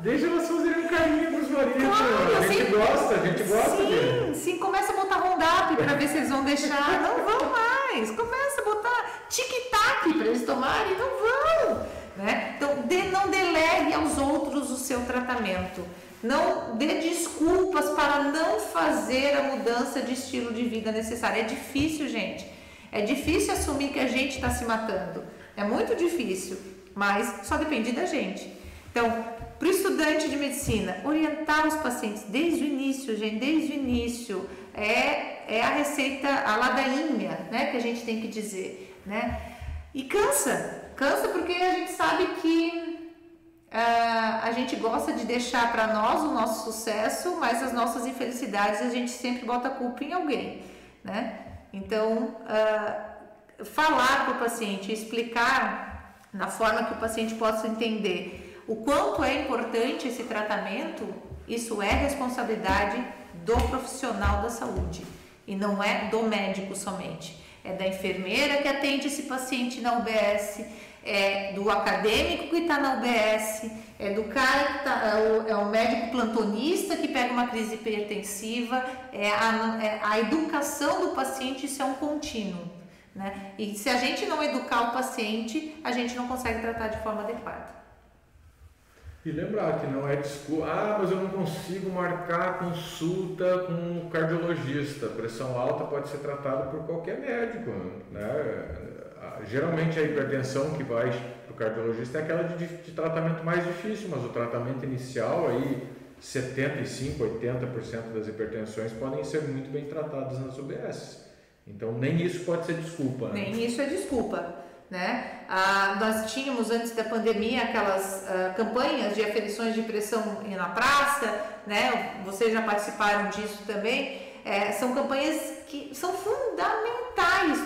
Deixa elas fazerem um carinho pros maridos. Claro, a gente gosta, a gente gosta sim, dele. Sim, começa a botar rondap para ver se eles vão deixar. Não vão mais. Começa a botar tic-tac para eles tomarem. Não vão. Né? Então, de, não delegue aos outros o seu tratamento. Não dê desculpas para não fazer a mudança de estilo de vida necessária. É difícil, gente. É difícil assumir que a gente está se matando. É muito difícil, mas só depende da gente. Então, para o estudante de medicina, orientar os pacientes desde o início, gente, desde o início, é, é a receita, a ladainha, né, que a gente tem que dizer, né? E cansa, cansa porque a gente sabe que uh, a gente gosta de deixar para nós o nosso sucesso, mas as nossas infelicidades a gente sempre bota culpa em alguém, né? Então, uh, falar para o paciente, explicar na forma que o paciente possa entender o quanto é importante esse tratamento, isso é responsabilidade do profissional da saúde e não é do médico somente. É da enfermeira que atende esse paciente na UBS, é do acadêmico que está na UBS, é do cara que tá, é o, é o, médico plantonista que pega uma crise hipertensiva, é a, é a educação do paciente, isso é um contínuo. Né? E se a gente não educar o paciente, a gente não consegue tratar de forma adequada. E lembrar que não é desculpa, ah, mas eu não consigo marcar consulta com um cardiologista. Pressão alta pode ser tratada por qualquer médico, né? Geralmente a hipertensão que vai para o cardiologista é aquela de, de, tratamento mais difícil, mas o tratamento inicial aí 75, 80% das hipertensões podem ser muito bem tratadas nas UBS. Então nem isso pode ser desculpa. Né? Nem isso é desculpa. Né? Ah, nós tínhamos antes da pandemia aquelas ah, campanhas de aferições de pressão na praça, né? vocês já participaram disso também. É, são campanhas que são fundamentais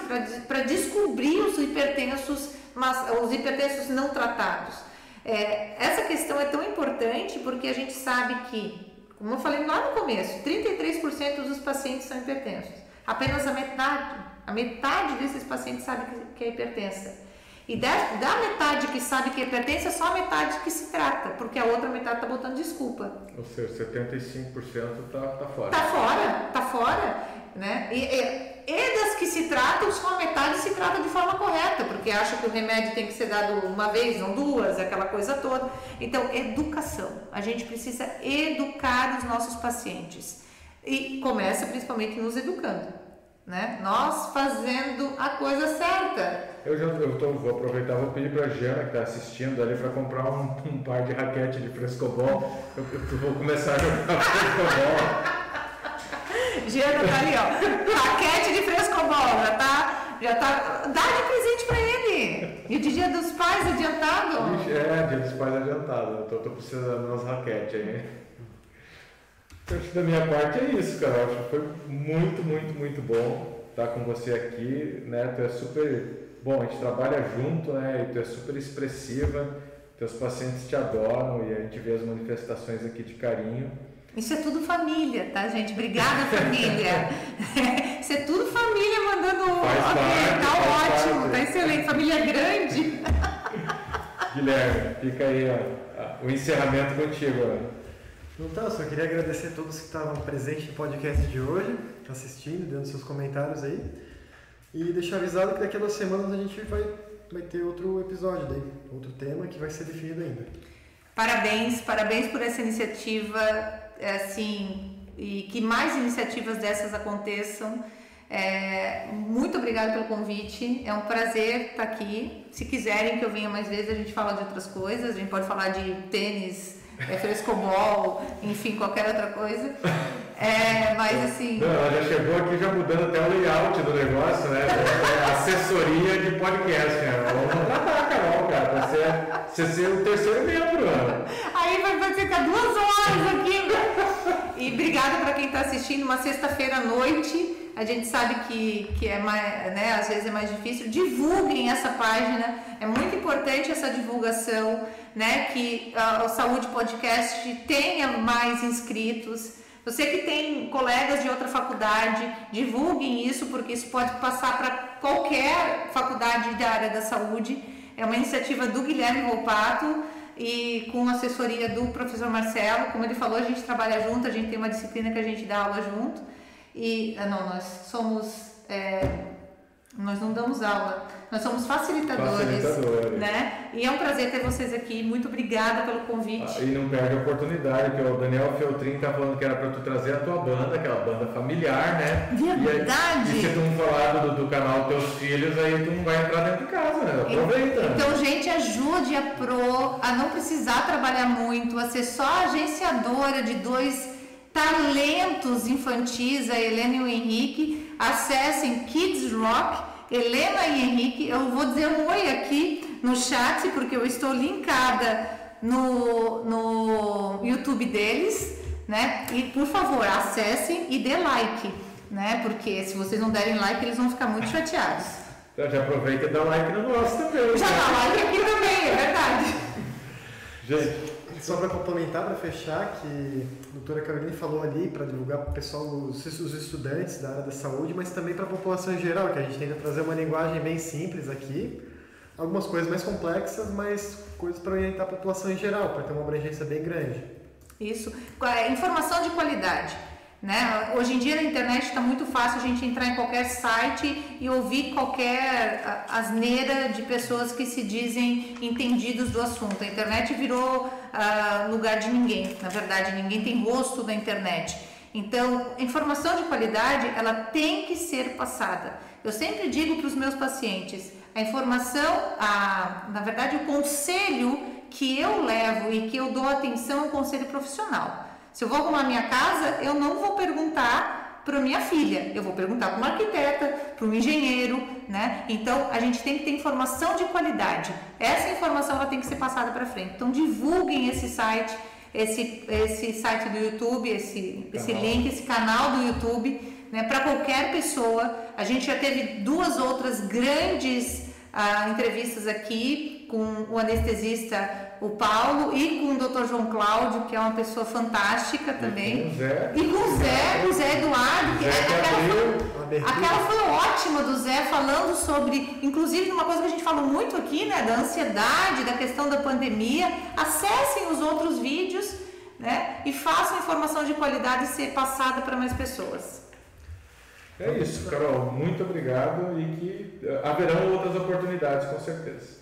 para descobrir os hipertensos, mas, os hipertensos não tratados. É, essa questão é tão importante porque a gente sabe que, como eu falei lá no começo, 33% dos pacientes são hipertensos. Apenas a metade a metade desses pacientes sabe que é hipertensa. E da, metade que sabe que é hipertensa, só a metade que se trata, porque a outra metade está botando desculpa. Ou seja, 75% está tá fora. Está fora, está fora. Né? E, e, e, das que se tratam, só metade se trata de forma correta, porque acha que o remédio tem que ser dado uma vez, não duas, aquela coisa toda. Então, educação. A gente precisa educar os nossos pacientes. E começa principalmente nos educando né? Nós fazendo a coisa certa. Eu já eu tô, vou aproveitar, vou pedir para a Jana que está assistindo ali para comprar um, um, par de raquete de frescobol. Eu, eu vou começar a jogar frescobol. Jana tá ali, ó. Raquete de frescobol, já tá, já tá. Dá de presente para ele. E de dia dos pais adiantado? É, dia dos pais adiantado. Eu tô, precisando de umas raquetes aí. Acho que da minha parte é isso, cara. Acho que foi muito, muito, muito bom estar com você aqui, né? Tu é super bom, a gente trabalha junto, né? E tu é super expressiva, teus pacientes te adoram e a gente vê as manifestações aqui de carinho. Isso é tudo família, tá, gente? Obrigada, família. Isso é tudo família mandando. Faz okay, tá faz ótimo, parte. tá excelente. Família grande. Guilherme, fica aí ó, o encerramento contigo. Ó. Então, eu só queria agradecer a todos que estavam presentes no podcast de hoje, assistindo, dando seus comentários aí. E deixar avisado que daqui a duas semanas a gente vai, vai ter outro episódio daí, outro tema que vai ser definido ainda. Parabéns, parabéns por essa iniciativa, assim, e que mais iniciativas dessas aconteçam. É, muito obrigada pelo convite, é um prazer estar aqui. Se quiserem que eu venha mais vezes, a gente fala de outras coisas, a gente pode falar de tênis, é frescobol, enfim, qualquer outra coisa. É, mas assim. Não, ela já chegou aqui já mudando até o layout do negócio, né? É assessoria de podcast, né? Vamos contratar a Carol, cara, pra ser, você ser o terceiro membro. Né? Aí vai, vai ficar duas horas aqui. E obrigada para quem está assistindo, uma sexta-feira à noite. A gente sabe que, que é mais, né, às vezes é mais difícil. Divulguem essa página, é muito importante essa divulgação né, que uh, o Saúde Podcast tenha mais inscritos. Você que tem colegas de outra faculdade, divulguem isso, porque isso pode passar para qualquer faculdade da área da saúde. É uma iniciativa do Guilherme Volpato e com assessoria do professor Marcelo. Como ele falou, a gente trabalha junto, a gente tem uma disciplina que a gente dá aula junto. E, ah, não, nós somos. É, nós não damos aula, nós somos facilitadores, facilitadores, né? E é um prazer ter vocês aqui. Muito obrigada pelo convite. Ah, e não perde a oportunidade, que o Daniel Feltrin tá falando que era para tu trazer a tua banda, aquela banda familiar, né? Verdade. E, e se tu não falar do, do canal teus filhos, aí tu não vai entrar dentro de casa, né? Aproveita. Então, gente, ajude a Pro a não precisar trabalhar muito, a ser só agenciadora de dois talentos infantis, a Helena e o Henrique acessem Kids Rock, Helena e Henrique. Eu vou dizer um oi aqui no chat, porque eu estou linkada no, no YouTube deles, né? E por favor, acessem e dê like, né? Porque se vocês não derem like, eles vão ficar muito chateados. Então já aproveita e dá like no nosso também. Já dá like aqui também, é verdade. Gente, só para complementar, para fechar, que a doutora Carolina falou ali para divulgar para o pessoal, os, os, estudantes da área da saúde, mas também para a população em geral, que a gente tenta trazer uma linguagem bem simples aqui, algumas coisas mais complexas, mas coisas para orientar a população em geral, para ter uma abrangência bem grande. Isso. Informação de qualidade. Né? Hoje em dia na internet está muito fácil a gente entrar em qualquer site e ouvir qualquer asneira de pessoas que se dizem entendidos do assunto. A internet virou lugar de ninguém, na verdade, ninguém tem rosto na internet. Então, informação de qualidade ela tem que ser passada. Eu sempre digo para os meus pacientes: A informação, a, na verdade, o conselho que eu levo e que eu dou atenção é um conselho profissional. Se eu vou arrumar minha casa, eu não vou perguntar para minha filha, eu vou perguntar para uma arquiteta, para um engenheiro, né? Então a gente tem que ter informação de qualidade. Essa informação ela tem que ser passada para frente. Então divulguem esse site, esse, esse site do YouTube, esse, esse link, esse canal do YouTube né, para qualquer pessoa. A gente já teve duas outras grandes ah, entrevistas aqui com o anestesista o Paulo e com o Dr. João Cláudio, que é uma pessoa fantástica também. E com o Zé. E com o Zé, com o Zé Eduardo. Que Zé aquela, foi, aquela foi ótima do Zé, falando sobre, inclusive, uma coisa que a gente falou muito aqui, né? Da ansiedade, da questão da pandemia. Acessem os outros vídeos, né? E façam informação de qualidade ser passada para mais pessoas. É isso, Carol. Muito obrigado e que haverão outras oportunidades, com certeza.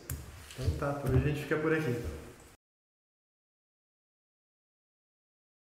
Então tá, por hoje a gente fica por aqui.